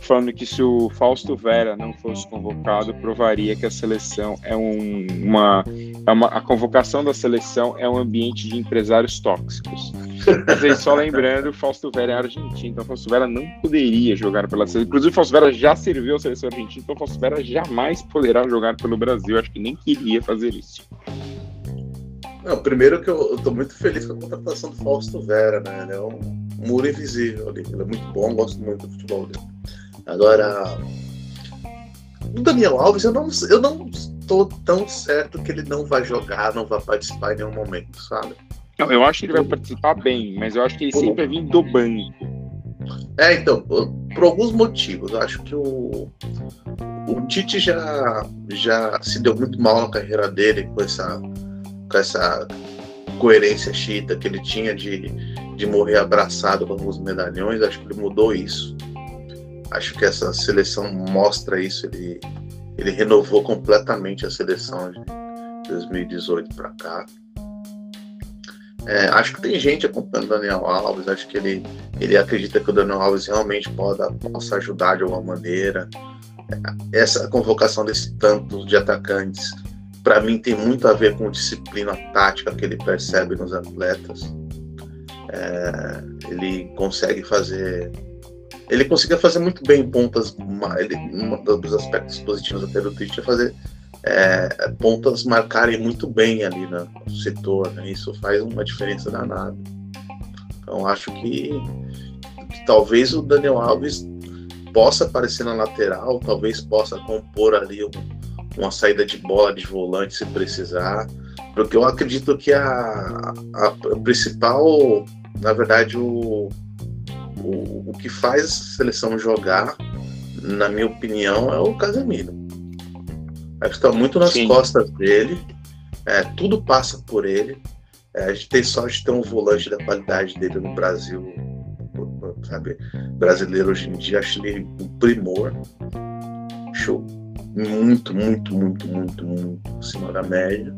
falando que se o Fausto Vera não fosse convocado, provaria que a seleção é um, uma, é uma, A convocação da seleção é um ambiente de empresários tóxicos. Mas aí, só lembrando, Fausto Vera é argentino, então Fausto Vera não poderia jogar pela seleção. Inclusive, Fausto Vera já serviu a seleção argentina, então Fausto Vera jamais poderá jogar pelo Brasil. Acho que nem queria fazer isso. Não, primeiro que eu, tô muito feliz com a contratação do Fausto Vera, né? Ele é um muro invisível ali. Ele é muito bom, gosto muito do futebol dele. Agora, o Daniel Alves, eu não, eu não estou tão certo que ele não vai jogar, não vai participar em nenhum momento, sabe? Não, eu acho que ele vai participar bem, mas eu acho que ele sempre vai vir do banco. É, então, por alguns motivos. Eu acho que o, o Tite já, já se deu muito mal na carreira dele com essa, com essa coerência chita que ele tinha de, de morrer abraçado com alguns medalhões. Acho que ele mudou isso. Acho que essa seleção mostra isso. Ele, ele renovou completamente a seleção de 2018 para cá. É, acho que tem gente acompanhando o Daniel Alves. Acho que ele, ele acredita que o Daniel Alves realmente pode, possa ajudar de alguma maneira. Essa convocação desse tanto de atacantes, para mim, tem muito a ver com disciplina tática que ele percebe nos atletas. É, ele consegue fazer ele conseguia fazer muito bem pontas. Ele, um dos aspectos positivos até do Twitch é fazer é, pontas marcarem muito bem ali no setor. Né? Isso faz uma diferença danada. Então acho que, que talvez o Daniel Alves possa aparecer na lateral, talvez possa compor ali um, uma saída de bola de volante se precisar. Porque eu acredito que a, a, a principal, na verdade, o, o, o que faz essa seleção jogar, na minha opinião, é o Casemiro. Acho que está muito nas Sim. costas dele. É, tudo passa por ele. É, a gente tem sorte de ter um volante da qualidade dele no Brasil, sabe? Brasileiro hoje em dia, acho ele um primor. Show. Muito, muito, muito, muito, muito acima da média.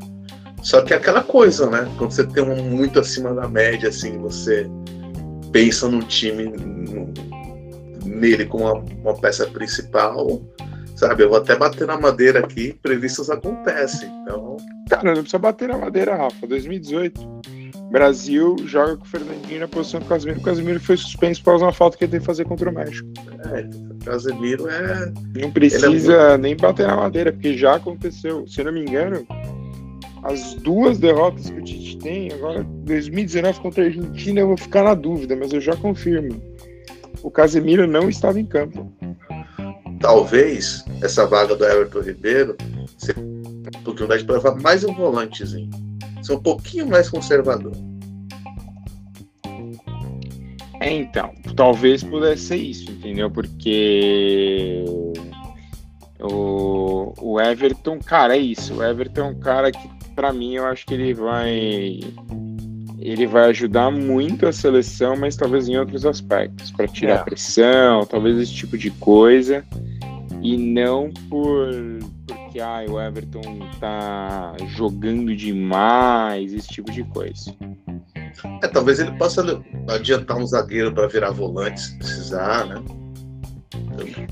Só que é aquela coisa, né? Quando você tem um muito acima da média, assim, você pensa no time nele como uma, uma, peça principal, sabe? Eu vou até bater na madeira aqui, previstos acontecem. Então. Cara, não precisa bater na madeira, Rafa. 2018. Brasil joga com o Fernandinho na posição do Casemiro. O Casemiro foi suspenso por uma falta que ele teve que fazer contra o México. É, o Casemiro é. Não precisa é nem bater na madeira, porque já aconteceu. Se não me engano, as duas derrotas que o Tite tem, agora 2019 contra a Argentina, eu vou ficar na dúvida, mas eu já confirmo. O Casemiro não estava em campo. Talvez essa vaga do Everton Ribeiro seja uma oportunidade para levar mais um volantezinho. Ser um pouquinho mais conservador. É, então, talvez pudesse ser isso, entendeu? Porque o, o Everton, cara, é isso. O Everton é um cara que, para mim, eu acho que ele vai ele vai ajudar muito a seleção, mas talvez em outros aspectos, para tirar é. pressão, talvez esse tipo de coisa, e não por porque ah, o Everton tá jogando demais, esse tipo de coisa. É, talvez ele possa adiantar um zagueiro para virar volante se precisar, né?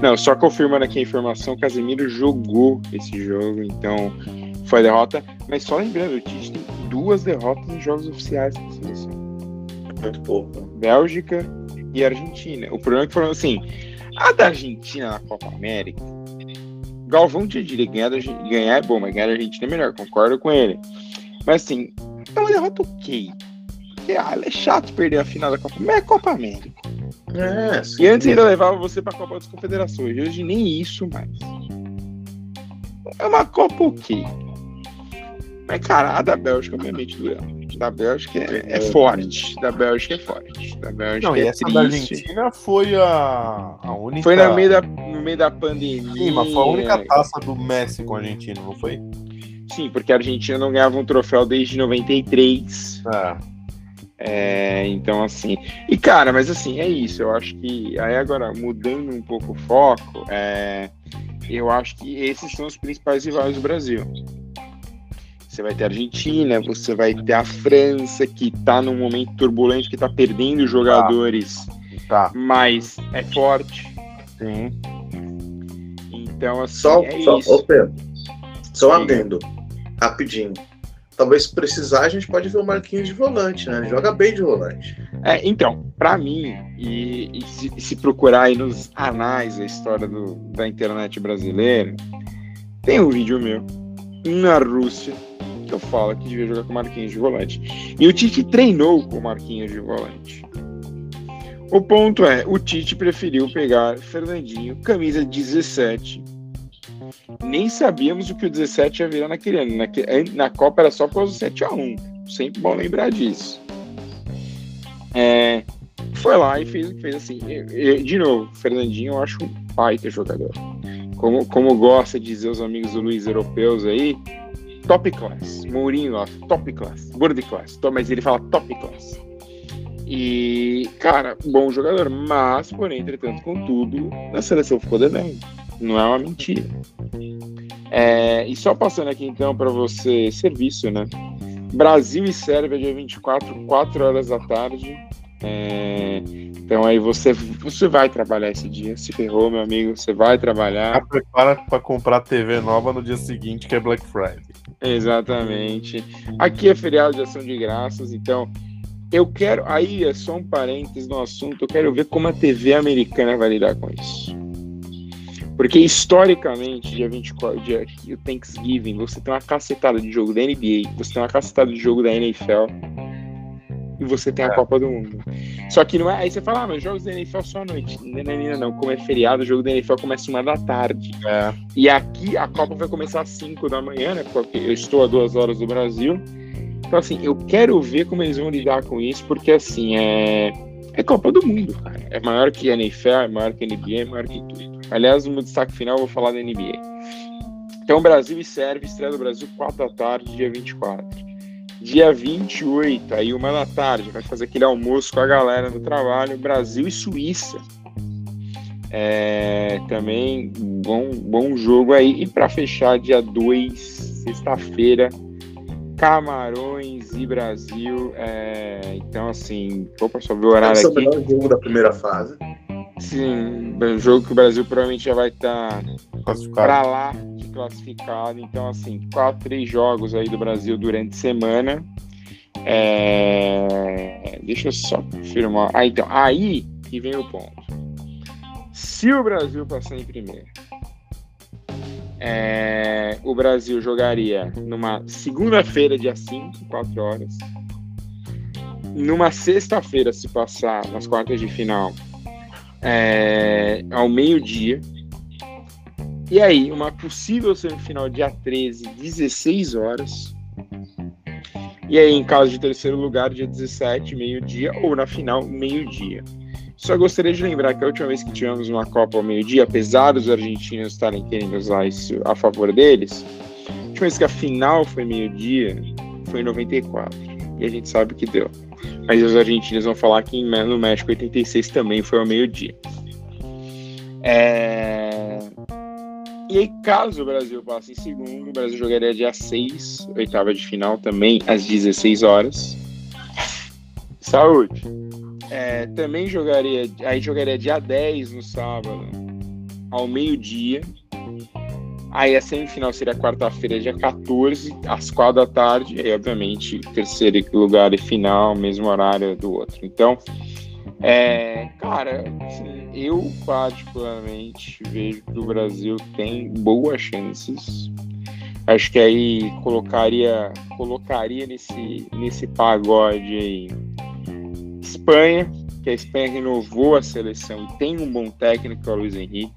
Não, só confirmando aqui a informação, Casemiro jogou esse jogo, então foi derrota. Mas só lembrando, o Tite tem duas derrotas em jogos oficiais da seleção. Muito pouco. Bélgica e Argentina. O problema é que foram assim, a da Argentina na Copa América, Galvão tinha direito ganhar, ganhar é bom, mas ganhar a Argentina é melhor, concordo com ele. Mas assim, é uma derrota ok. Porque ah, é chato perder a final da Copa, mas é Copa América. É, sim. E antes ainda levava você pra Copa das Confederações. Hoje nem isso mais. É uma Copa ok. Mas, cara, a da Bélgica, obviamente, doeu. Da Bélgica é, é, forte. Da Bélgica é forte. Da Bélgica Não, é e essa triste. da Argentina foi a, a única. Foi no meio, da, no meio da pandemia. Sim, mas foi a única taça do Messi com a Argentina, não foi? Sim, porque a Argentina não ganhava um troféu desde 93. É. É, então, assim. E, cara, mas assim, é isso. Eu acho que. Aí, agora, mudando um pouco o foco, é, eu acho que esses são os principais rivais do Brasil. Você vai ter a Argentina, você vai ter a França, que está num momento turbulento, que está perdendo jogadores, tá. mas é forte. Sim. Então, assim, só, é só, isso. Ô Pedro, só adendo, rapidinho. Talvez precisar, a gente pode ver o Marquinhos de volante, né? Ele joga bem de volante. É, então, para mim, e, e se, se, procurar aí nos anais da história do, da internet brasileira, tem um vídeo meu na Rússia eu falo que devia jogar com o Marquinhos de volante. E o Tite treinou com o Marquinhos de volante. O ponto é, o Tite preferiu pegar Fernandinho, camisa 17. Nem sabíamos o que o 17 ia virar naquele ano. Na, na Copa era só por causa do 7x1. Sempre bom lembrar disso. É, foi lá e fez, fez assim. de novo, Fernandinho eu acho um baita jogador. Como, como gosta de dizer os amigos do Luiz europeus aí, top class. Mourinho, ó, top class. World class. Mas ele fala top class. E, cara, bom jogador. Mas, porém, entretanto, contudo, na seleção ficou devendo. Não é uma mentira. É, e só passando aqui então para você, serviço, né? Brasil e Sérvia, dia 24, 4 horas da tarde. É, então aí você, você vai trabalhar esse dia. Se ferrou, meu amigo, você vai trabalhar. Já prepara para comprar TV nova no dia seguinte, que é Black Friday. Exatamente. Aqui é feriado de ação de graças, então eu quero. Aí é só um parênteses no assunto. Eu quero ver como a TV americana vai lidar com isso. Porque historicamente, dia 24, dia Thanksgiving, você tem uma cacetada de jogo da NBA, você tem uma cacetada de jogo da NFL e você tem a é. Copa do Mundo. Só que não é. Aí você fala, ah, mas jogos da NFL só à noite. Não, não, não, não. Como é feriado, o jogo da NFL começa uma da tarde. É. E aqui a Copa vai começar às 5 da manhã, né? Porque eu estou a duas horas do Brasil. Então, assim, eu quero ver como eles vão lidar com isso, porque, assim, é. É Copa do Mundo, cara. É maior que a NFL, é maior que a NBA, é maior que tudo. Aliás, no meu destaque final eu vou falar da NBA. Então, Brasil e Sérvia, estreia do Brasil, 4 da tarde, dia 24. Dia 28, aí uma da tarde, vai fazer aquele almoço com a galera do trabalho, Brasil e Suíça. É, também bom, bom jogo aí. E para fechar, dia 2, sexta-feira, Camarões e Brasil. É, então, assim, opa, só ver o horário aqui. É o jogo da primeira fase. Sim, o jogo que o Brasil provavelmente já vai estar tá para lá classificado. Então, assim, quatro, três jogos aí do Brasil durante semana. É... Deixa eu só confirmar. Ah, então, aí que vem o ponto. Se o Brasil passar em primeiro, é... o Brasil jogaria numa segunda-feira, dia 5, 4 horas. Numa sexta-feira, se passar nas quartas de final, é... ao meio-dia. E aí, uma possível semifinal dia 13, 16 horas. E aí, em caso de terceiro lugar, dia 17, meio-dia, ou na final, meio-dia. Só gostaria de lembrar que a última vez que tivemos uma Copa ao meio-dia, apesar dos argentinos estarem querendo usar isso a favor deles, a última vez que a final foi meio-dia foi em 94. E a gente sabe que deu. Mas os argentinos vão falar que no México 86 também foi ao meio-dia. É... E aí, caso o Brasil passe em segundo, o Brasil jogaria dia 6, oitava de final também, às 16 horas. Saúde! É, também jogaria, aí jogaria dia 10 no sábado, ao meio-dia. Aí a semifinal seria quarta-feira, dia 14, às 4 da tarde. E obviamente, terceiro lugar e final, mesmo horário do outro. Então, é, cara, assim, eu particularmente vejo que o Brasil tem boas chances. Acho que aí colocaria, colocaria nesse, nesse pagode aí Espanha, que a Espanha renovou a seleção e tem um bom técnico, é o Luiz Henrique.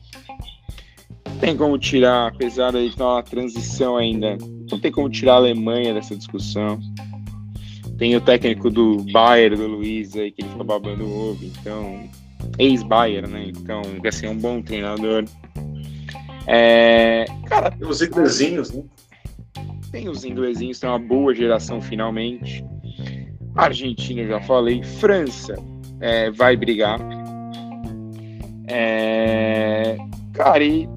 Tem como tirar, apesar de estar uma transição ainda, não tem como tirar a Alemanha dessa discussão. Tem o técnico do Bayern, do Luiz, aí, que ele fica babando o ovo, então. Ex-Bayern, né? Então, vai ser um bom treinador. É, cara, tem os inglesinhos, né? Tem os inglesinhos, tem uma boa geração finalmente. Argentina, já falei. França é, vai brigar. É, cara, e,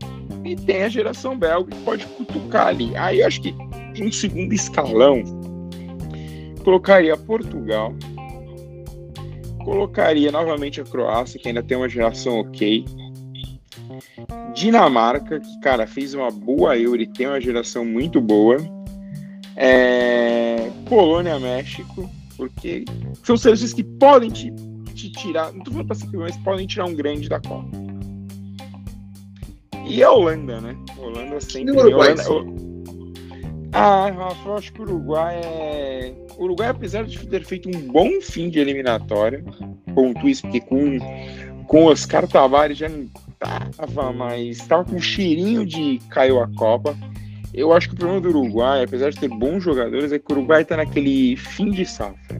e, tem a geração belga que pode cutucar ali. Aí eu acho que em segundo escalão, colocaria Portugal, colocaria novamente a Croácia, que ainda tem uma geração ok. Dinamarca, que, cara, fez uma boa Euro e tem uma geração muito boa. É... Polônia, México, porque são seleções que podem te, te tirar, não tô falando pra ser mas podem tirar um grande da Copa. E a Holanda, né? A Holanda sempre. Uruguai, Holanda, ah, Rafa, eu acho que o Uruguai é. O Uruguai, apesar de ter feito um bom fim de eliminatória, ponto isso, porque com, com Oscar Tavares já não tava mais. Tava com um cheirinho de caiu a Copa. Eu acho que o problema do Uruguai, apesar de ter bons jogadores, é que o Uruguai tá naquele fim de safra.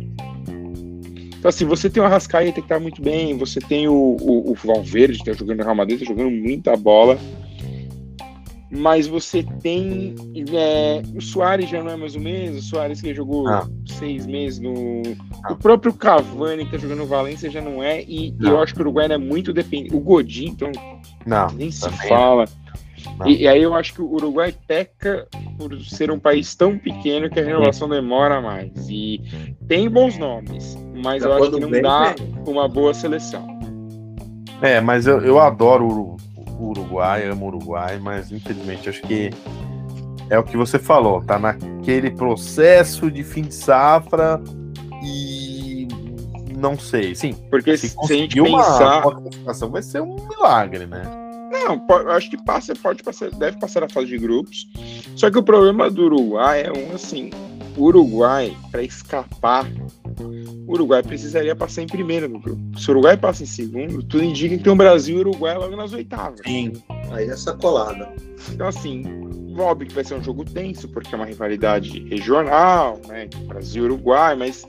Então, assim, você tem o Arrascaeta que tá muito bem, você tem o, o, o Valverde, que tá jogando no Real Madrid, tá jogando muita bola mas você tem é, o Soares já não é mais o mesmo, o Soares que jogou ah. seis meses no ah. o próprio Cavani que tá jogando no Valência já não é e, não. eu acho que o Uruguai é muito dependente. O Godin então não, nem se fala. E, e, aí eu acho que o Uruguai peca por ser um país tão pequeno que a renovação demora mais. E tem bons nomes mas eu acho que não dá uma boa seleção. É mas eu, eu adoro o Uruguai, amo o Uruguai, mas infelizmente acho que é o que você falou, tá naquele processo de fim de safra e não sei, sim. Porque se, se a gente pensar, uma classificação vai ser um milagre, né? Não, pode, acho que passa, pode passar, deve passar a fase de grupos. Só que o problema do Uruguai é um assim, o Uruguai para escapar o Uruguai precisaria passar em primeiro no grupo. Se o Uruguai passa em segundo, tudo indica que tem um Brasil e Uruguai logo nas oitavas. Sim, aí é sacolada. Então, assim, óbvio que vai ser um jogo tenso, porque é uma rivalidade regional, né? Brasil e Uruguai, mas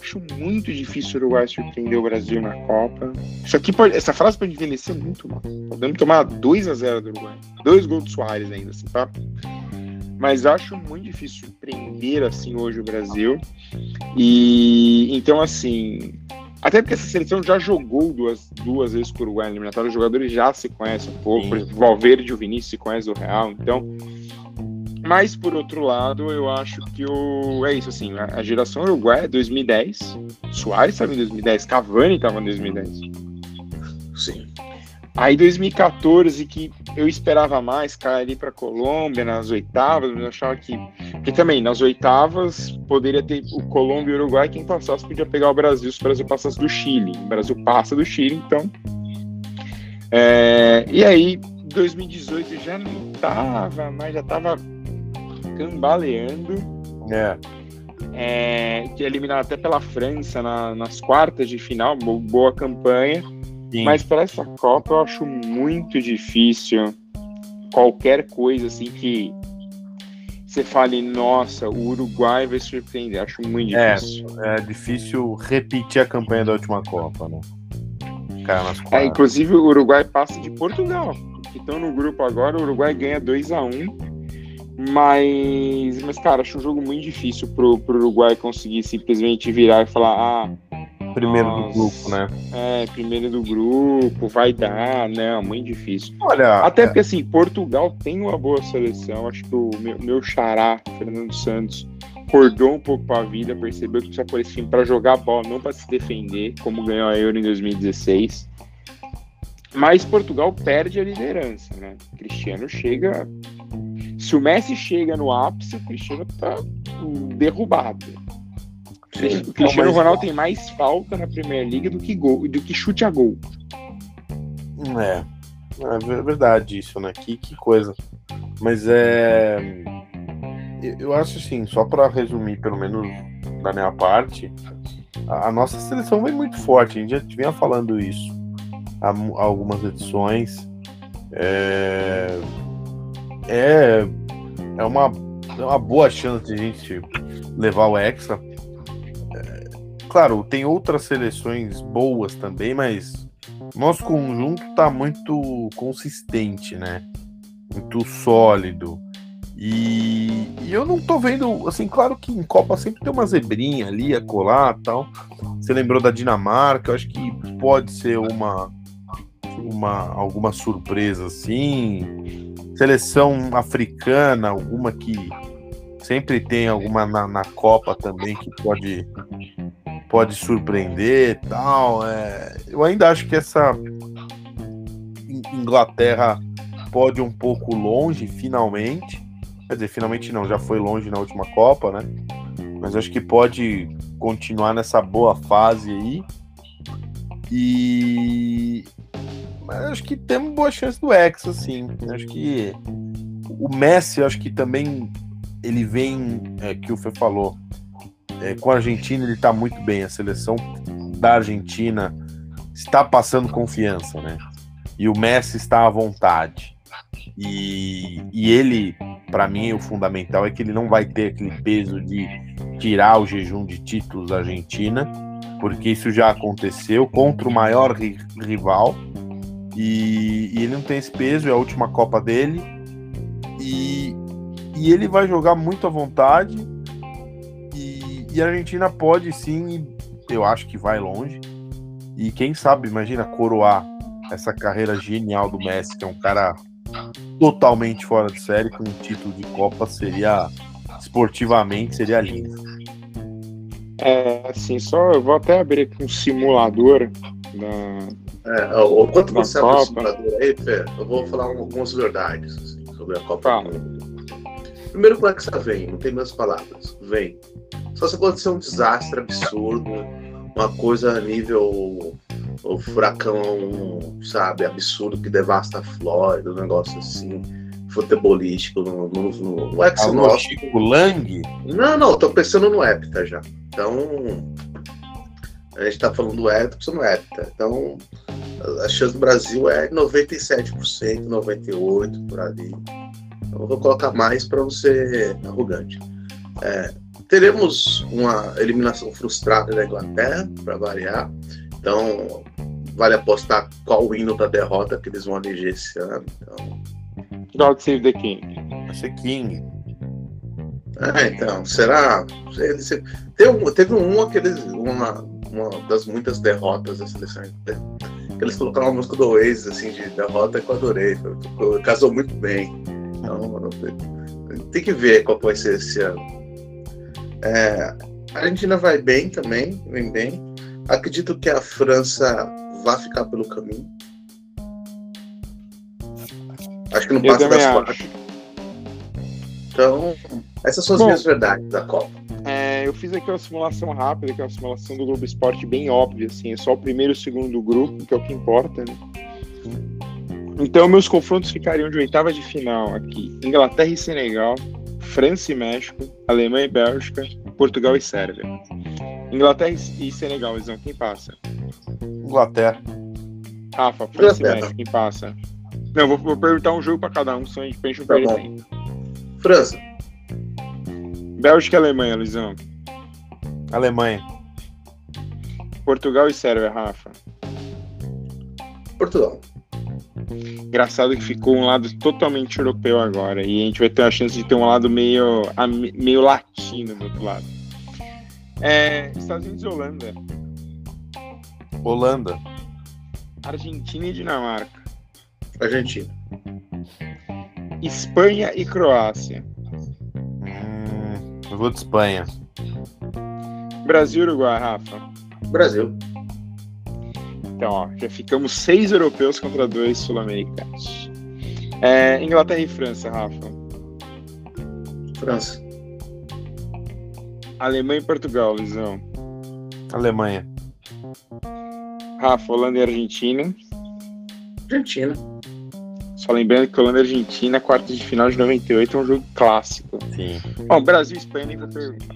acho muito difícil o Uruguai surpreender o Brasil na Copa. Isso aqui pode, essa frase pode envelhecer muito mal. Podemos tomar 2 a 0 do Uruguai. Dois gols do Soares ainda, assim, tá? Mas acho muito difícil surpreender assim hoje o Brasil. E então assim, até porque essa seleção já jogou duas, duas vezes com o Uruguai eliminatório, os jogadores já se conhecem um pouco, por exemplo, Valverde e o Vinícius se conhecem do Real, então. Mas por outro lado, eu acho que o é isso assim, a geração Uruguai é 2010, Soares estava em 2010, Cavani estava em 2010. Sim. Aí 2014, que eu esperava mais, cair ali para Colômbia nas oitavas, eu achava que. Porque também, nas oitavas, poderia ter o Colômbia e o Uruguai, quem passasse podia pegar o Brasil, se o Brasil passasse do Chile. O Brasil passa do Chile, então. É, e aí, 2018 já não tava, mas já tava cambaleando. É. É, que é eliminado até pela França na, nas quartas de final, boa campanha. Sim. Mas para essa Copa eu acho muito difícil qualquer coisa assim que você fale, nossa, o Uruguai vai surpreender. Acho muito é, difícil. É, é difícil repetir a campanha da última Copa, né? É, inclusive o Uruguai passa de Portugal. Que estão no grupo agora, o Uruguai ganha 2 a 1 um, mas, mas, cara, acho um jogo muito difícil pro, pro Uruguai conseguir simplesmente virar e falar, ah, primeiro do grupo, né? É, primeiro do grupo, vai dar, né? Muito difícil. Olha. Até é... porque assim, Portugal tem uma boa seleção. Acho que o meu, meu xará, Fernando Santos, acordou um pouco para a vida, percebeu que precisa por esse time para jogar bola, não para se defender, como ganhou a Euro em 2016. Mas Portugal perde a liderança, né? Cristiano chega. Se o Messi chega no ápice, o Cristiano tá derrubado. Sim, o Cristiano Ronaldo tem mais falta na Premier League do que gol, do que chute a gol. É, é verdade isso, né? Que, que coisa. Mas é. Eu acho assim, só para resumir, pelo menos da minha parte, a, nossa seleção vem muito forte. A gente já vinha falando isso há, há algumas edições. É, é, é, uma, é uma boa chance de a gente levar o Hexa claro, tem outras seleções boas também, mas nosso conjunto tá muito consistente, né? Muito sólido. E, e, eu não tô vendo, assim, claro que em Copa sempre tem uma zebrinha ali a colar tal. Você lembrou da Dinamarca, eu acho que pode ser uma, uma alguma surpresa assim. Seleção africana, alguma que sempre tem alguma na, na Copa também que pode pode surpreender tal. É... Eu ainda acho que essa Inglaterra pode um pouco longe, finalmente. Quer dizer, finalmente não, já foi longe na última Copa, né? Mas acho que pode continuar nessa boa fase aí. E. Mas acho que temos boa chance do Hexa, sim. Acho que o Messi, acho que também ele vem, é, que o Fê falou, é, com a Argentina ele está muito bem. A seleção da Argentina está passando confiança, né? E o Messi está à vontade. E, e ele, para mim, o fundamental é que ele não vai ter aquele peso de tirar o jejum de títulos da Argentina, porque isso já aconteceu contra o maior ri rival. E, e, ele não tem esse peso, é a última Copa dele. E, e ele vai jogar muito à vontade e a Argentina pode sim, eu acho que vai longe. E quem sabe, imagina, coroar essa carreira genial do Messi, que é um cara totalmente fora de série, com um título de Copa, seria esportivamente, seria lindo. É, assim, só eu vou até abrir aqui um simulador da. É, enquanto você abre o simulador aí, Fê, eu vou falar algumas verdades assim, sobre a Copa. Tá. Primeiro, como é você vem? Não tem mais palavras. Vem só se acontecer um desastre absurdo, uma coisa a nível o furacão, sabe, absurdo que devasta a Flórida, um negócio assim, futebolístico no, no, no, no ex nosso. Chico Lang? Não, não, tô pensando no Hepta já. Então, a gente tá falando do Hepta, pensando no Hepta. Então, a chance do Brasil é 97%, 98% por ali. Eu vou colocar mais para você arrogante. É, teremos uma eliminação frustrada da Inglaterra, para variar. Então, vale apostar qual o hino da derrota que eles vão eleger esse ano. Então... God Save the King. Vai ser King. Ah, então, será? Teve, teve um, aqueles, uma, uma das muitas derrotas da seleção. Eles colocaram uma música do Oasis, assim, de derrota que eu adorei. Casou muito bem. Tem que ver qual vai ser esse ano. É, a Argentina vai bem também, vem bem. Acredito que a França vai ficar pelo caminho. acho que não passa das quatro. Então, essas são as Bom, minhas verdades da Copa. É, eu fiz aqui uma simulação rápida, que é uma simulação do Globo Esporte bem óbvia, assim, é só o primeiro e o segundo do grupo, que é o que importa, né? Então, meus confrontos ficariam de oitava de final aqui: Inglaterra e Senegal, França e México, Alemanha e Bélgica, Portugal e Sérvia. Inglaterra e Senegal, Isão, quem passa? Inglaterra. Rafa, França Inglaterra. e México, quem passa? Não, vou, vou perguntar um jogo para cada um, só a gente pensa um tá França. Bélgica e Alemanha, Luizão. Alemanha. Portugal e Sérvia, Rafa. Portugal. Engraçado que ficou um lado totalmente europeu agora. E a gente vai ter a chance de ter um lado meio, meio latino do outro lado. É, Estados Unidos e Holanda. Holanda. Argentina e Dinamarca. Argentina. Espanha e Croácia. Hum, eu vou de Espanha. Brasil e Uruguai, Rafa. Brasil. Então, ó, já ficamos seis europeus contra dois sul-americanos. É, Inglaterra e França, Rafa. França. Alemanha e Portugal, Lisão. Alemanha. Rafa, Holanda e Argentina. Argentina. Só lembrando que Holanda e Argentina, quarta de final de 98, é um jogo clássico. Sim. Bom, Brasil e Espanha nem vou perguntar.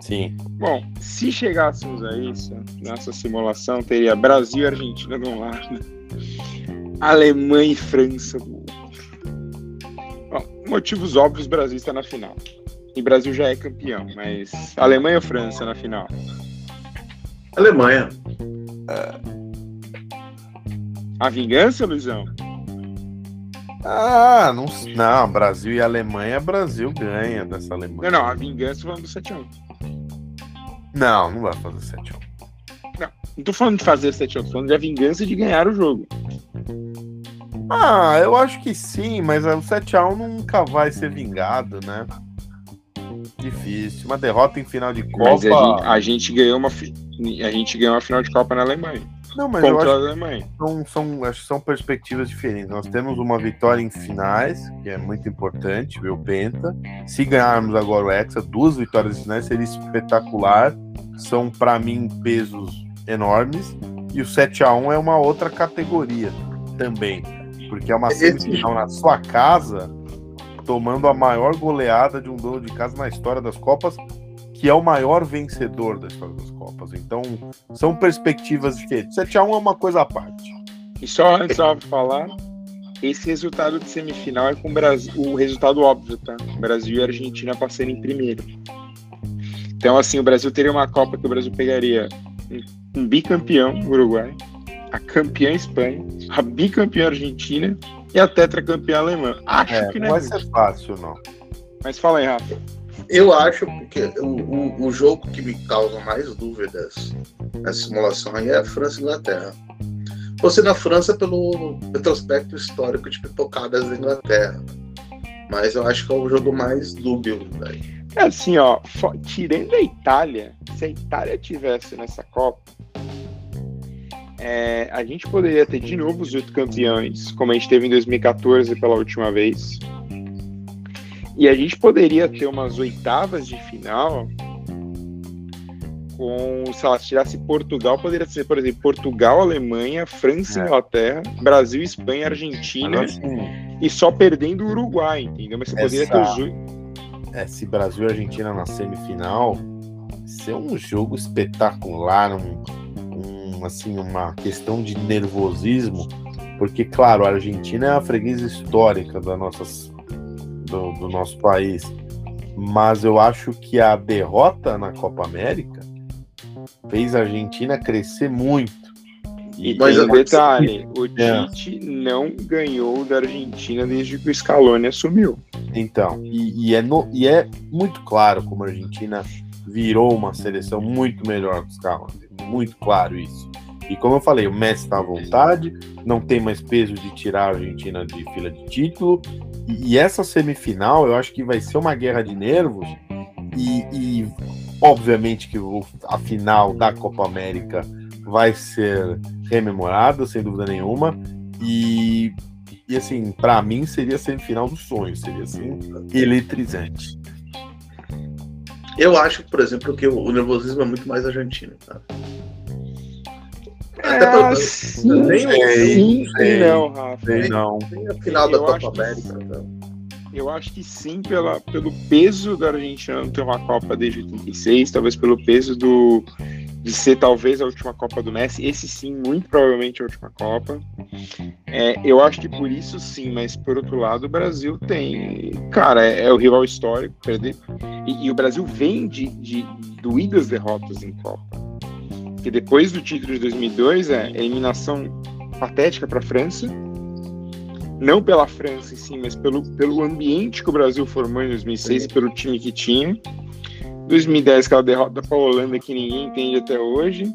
Sim. Bom, se chegássemos a isso, nessa simulação teria Brasil e Argentina de um lado, Alemanha e França do outro. Bom, motivos óbvios, o Brasil está na final. E Brasil já é campeão, mas Alemanha ou França na final? Alemanha. A vingança, Luizão? Ah, não, não, Brasil e Alemanha, Brasil ganha dessa Alemanha. Não, não, a vingança vamos do 7x1. Não, não vai fazer 7x1. Não, não tô falando de fazer 7x1, tô falando de a vingança de ganhar o jogo. Ah, eu acho que sim, mas o 7x1 nunca vai ser vingado, né? Difícil. Uma derrota em final de Copa. Mas a gente, a gente ganhou uma a gente ganhou uma final de Copa na Alemanha. Não, mas contra a Alemanha. São, são, acho que são perspectivas diferentes. Nós temos uma vitória em finais, que é muito importante, ver o Penta. Se ganharmos agora o Hexa, duas vitórias em finais seria espetacular. São, para mim, pesos enormes. E o 7 a 1 é uma outra categoria também. Porque é uma semifinal na sua casa, tomando a maior goleada de um dono de casa na história das Copas, que é o maior vencedor da história das Copas. Então, são perspectivas diferentes. 7x1 é uma coisa à parte. E só antes de falar, esse resultado de semifinal é com o Brasil, o resultado óbvio, tá? Brasil e Argentina passando em primeiro. Então, assim, o Brasil teria uma Copa que o Brasil pegaria um bicampeão Uruguai, a campeã Espanha, a bicampeã Argentina e a tetracampeã alemã. Acho é, que não, não vai ser fácil, não. Mas fala aí, Rafa. Eu acho que o, o, o, jogo que me causa mais dúvidas na simulação aí é a França e Inglaterra. Você na França pelo retrospecto histórico de pipocadas da Inglaterra. Mas eu acho que é o jogo mais dúbio daí. É assim, ó, tirando a Itália, se a Itália tivesse nessa Copa, é, a gente poderia ter de novo os oito campeões, como a gente teve em 2014 pela última vez. E a gente poderia ter umas oitavas de final com, sei lá, se tirasse Portugal, poderia ser, por exemplo, Portugal, Alemanha, França, é. Inglaterra, Brasil, Espanha, Argentina assim, e só perdendo o Uruguai, entendeu? Mas você essa... poderia ter os oito. É, se Brasil e Argentina na semifinal, ser um jogo espetacular, um, um, assim, uma questão de nervosismo, porque, claro, a Argentina é a freguesa histórica das nossas do, do nosso país. Mas eu acho que a derrota na Copa América fez a Argentina crescer muito. E Mas tem um detalhe, o é. Tite não ganhou da Argentina desde que o Scaloni assumiu. Então, e, e, é no, e é muito claro como a Argentina virou uma seleção muito melhor que o Scaloni. Muito claro isso. E como eu falei, o Messi está à vontade, não tem mais peso de tirar a Argentina de fila de título, e essa semifinal eu acho que vai ser uma guerra de nervos. E, e obviamente que a final da Copa América vai ser rememorada, sem dúvida nenhuma. E e assim, para mim seria semifinal do sonho, seria assim, eletrizante. Eu acho, por exemplo, que o nervosismo é muito mais argentino, tá? É, sim, nem sim, sim, não, Rafa. Nem, não. Nem a final da Copa América. Então. Eu acho que sim, pela, pelo peso da Argentina não ter uma Copa desde 86, talvez pelo peso do, de ser talvez a última Copa do Messi. Esse sim, muito provavelmente a última Copa. É, eu acho que por isso sim, mas por outro lado, o Brasil tem. Cara, é, é o rival histórico, perder. E, e, o Brasil vem de, de doídas derrotas em Copa. Porque depois do título de 2002, é eliminação patética para a França não pela França em si, mas pelo, pelo ambiente que o Brasil formou em 2006 e pelo time que tinha. 2010, aquela derrota para a Holanda que ninguém entende até hoje.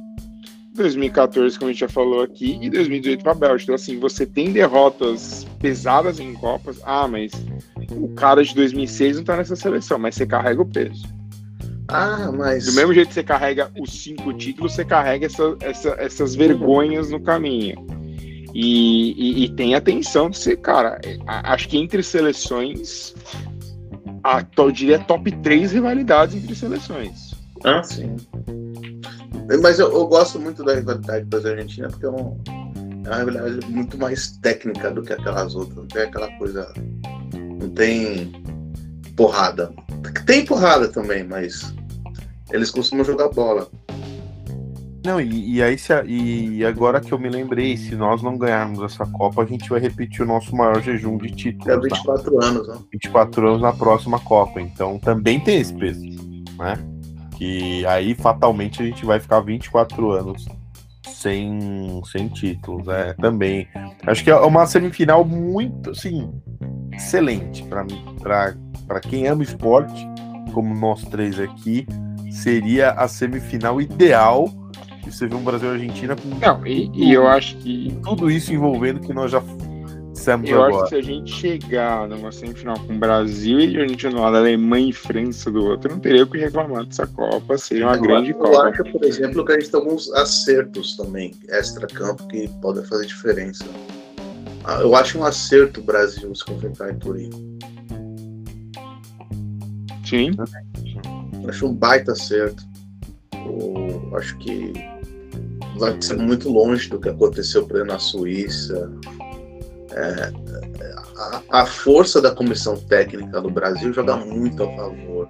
2014, como a gente já falou aqui, e 2018 para a Bélgica. Então, assim, você tem derrotas pesadas em Copas. Ah, mas o cara de 2006 não está nessa seleção, mas você carrega o peso. Ah, mas. Do mesmo jeito que você carrega os cinco títulos, você carrega essa, essa, essas vergonhas no caminho. E, e, e tem atenção de ser, cara, acho que entre seleções, a, eu diria top 3 rivalidades entre seleções. Ah, sim. Mas eu, eu gosto muito da rivalidade da Argentina porque é, um, é uma rivalidade muito mais técnica do que aquelas outras. Não tem aquela coisa. Não tem porrada. Tem porrada também, mas eles costumam jogar bola. Não, e, e aí se, e agora que eu me lembrei, se nós não ganharmos essa Copa, a gente vai repetir o nosso maior jejum de títulos. É 24 tá? anos, né? 24 anos na próxima Copa. Então também tem esse peso, né? Que aí fatalmente a gente vai ficar 24 anos sem, sem títulos. É, também. Acho que é uma semifinal muito, assim, excelente para quem ama esporte, como nós três aqui. Seria a semifinal ideal você vê um Brasil e Argentina com. Não, e, e, eu acho que. Tudo isso envolvendo que nós já eu agora. acho que se a gente chegar numa semifinal com o Brasil e a Argentina do lado, Alemanha e França do outro, não teria o que reclamar dessa Copa. Seria uma eu grande eu Copa. Eu acho, por exemplo, que a gente tem alguns acertos também, extra-campo, que podem fazer diferença. Ah, eu acho um acerto o Brasil se confrontar em Turim. Sim. Acho um baita acerto. Eu acho que vai ser muito longe do que aconteceu por na Suíça. É, a, a, força da comissão técnica do Brasil joga muito a favor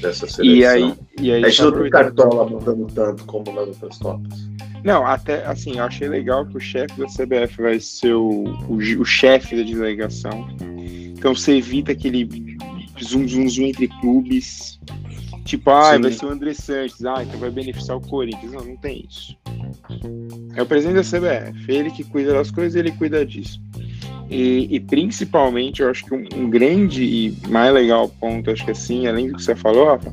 dessa seleção. E aí, e aí a gente não tem cartola mandando tanto como nas outras Copas. Não, até assim, eu achei legal que o chefe da CBF vai ser o, o, o chefe da delegação. Então você evita aquele zoom, zoom, zoom entre clubes. Tipo, ah, Sim. vai ser o André Santos, ah, então vai beneficiar o Corinthians. Não, não tem isso. É o presidente da CBF, ele que cuida das coisas, ele cuida disso. E, e principalmente, eu acho que um, um, grande e mais legal ponto, acho que assim, além do que você falou, Rafa,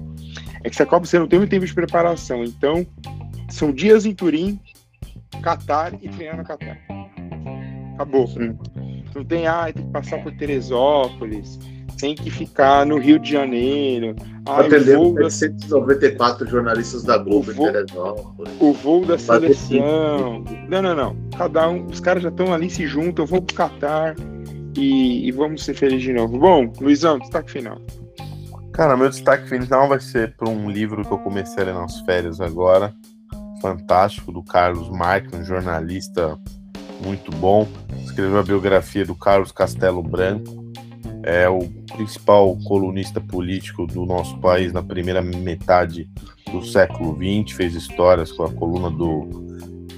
é que essa Copa você não tem muito tempo de preparação. Então, são dias em Turim, Catar e treinar no Catar. Acabou. Não tem, ah, tem que passar por Teresópolis, tem que ficar no Rio de Janeiro. Atendendo da... 794 jornalistas da Globo o voo, em O voo da seleção. Não, não, não. Cada um, os caras já estão ali, se juntam, vão pro Catar e, e, vamos ser felizes de novo. Bom, Luizão, destaque final. Cara, meu destaque final vai ser para um livro que eu comecei a ler nas férias agora. Fantástico, do Carlos Marques, um jornalista muito bom. Escreveu a biografia do Carlos Castelo Branco é o principal colunista político do nosso país na primeira metade do século XX, fez histórias com a coluna do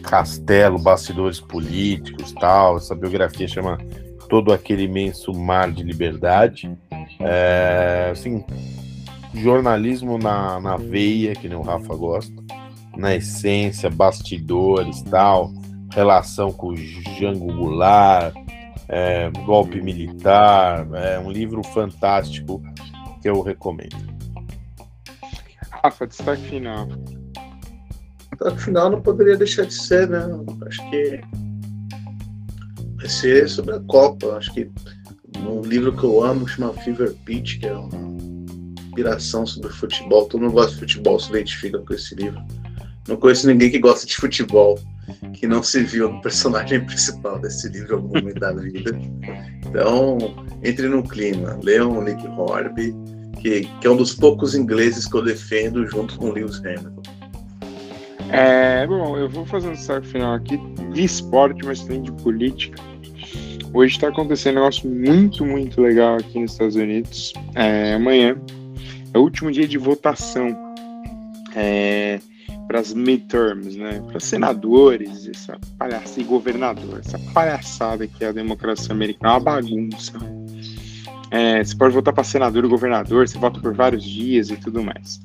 Castelo, bastidores políticos, tal. Essa biografia chama Todo aquele imenso mar de liberdade. É, assim, jornalismo na, na veia, que nem o Rafa gosta, na essência, bastidores, tal, relação com o Jango Goulart, é, Golpe Militar, é um livro fantástico que eu recomendo. Rafa, destaque final. Destaque final não poderia deixar de ser, né? Acho que vai ser sobre a Copa. Acho que um livro que eu amo chama Fever Pitch, que é uma inspiração sobre futebol. Todo mundo gosta de futebol, se identifica com esse livro. Não conheço ninguém que gosta de futebol que não se viu no personagem principal desse livro em algum momento da vida. Então, entre no clima, leiam o Nick Horby, que, que é um dos poucos ingleses que eu defendo junto com Lewis Hamilton. É, bom, eu vou fazer um destaque final aqui de esporte, mas também de política. Hoje está acontecendo um negócio muito, muito legal aqui nos Estados Unidos. É, amanhã é o último dia de votação é, para as midterms, né? Para senadores, essa palhaçada e governador, essa palhaçada que é a democracia americana, é uma bagunça. É, você pode votar para senador e governador, você vota por vários dias e tudo mais.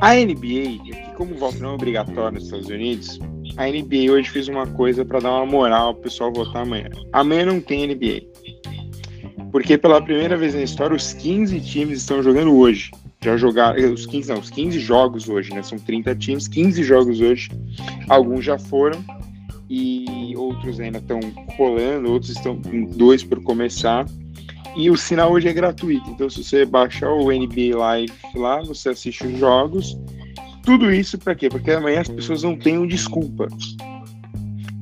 A NBA, que como voto não é obrigatório nos Estados Unidos, a NBA hoje fez uma coisa para dar uma moral pro pessoal votar amanhã. Amanhã não tem NBA. Porque pela primeira vez na história, os 15 times estão jogando hoje. Já jogaram. Eh, os 15, não, os 15 jogos hoje, né? São 30 times, 15 jogos hoje. Alguns já foram e outros ainda estão rolando, outros estão com dois por começar. E o sinal hoje é gratuito. Então, se você baixar o NBA Live lá, você assiste os jogos. Tudo isso para quê? Porque amanhã as pessoas não tenham desculpa.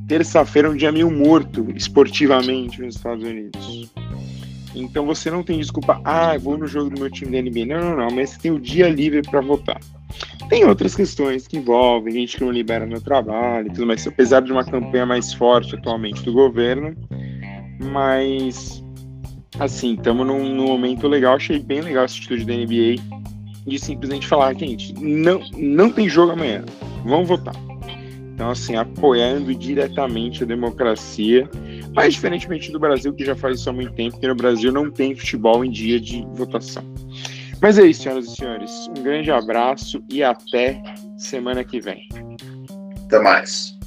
Terça-feira é um dia meio morto esportivamente nos Estados Unidos. Então você não tem desculpa, ah, vou no jogo do meu time da NBA. Não, não, não, mas você tem o dia livre para votar. Tem outras questões que envolvem gente que não libera no trabalho e tudo mais, apesar de uma campanha mais forte atualmente do governo. Mas assim, estamos num, num, momento legal. Achei bem legal essa atitude da NBA de simplesmente falar, gente, não, não tem jogo amanhã, vamos votar. Então, assim, apoiando diretamente a democracia, mas diferentemente do Brasil, que já faz isso há muito tempo, que no Brasil não tem futebol em dia de votação. Mas é isso, senhoras e senhores. Um grande abraço e até semana que vem. Até mais.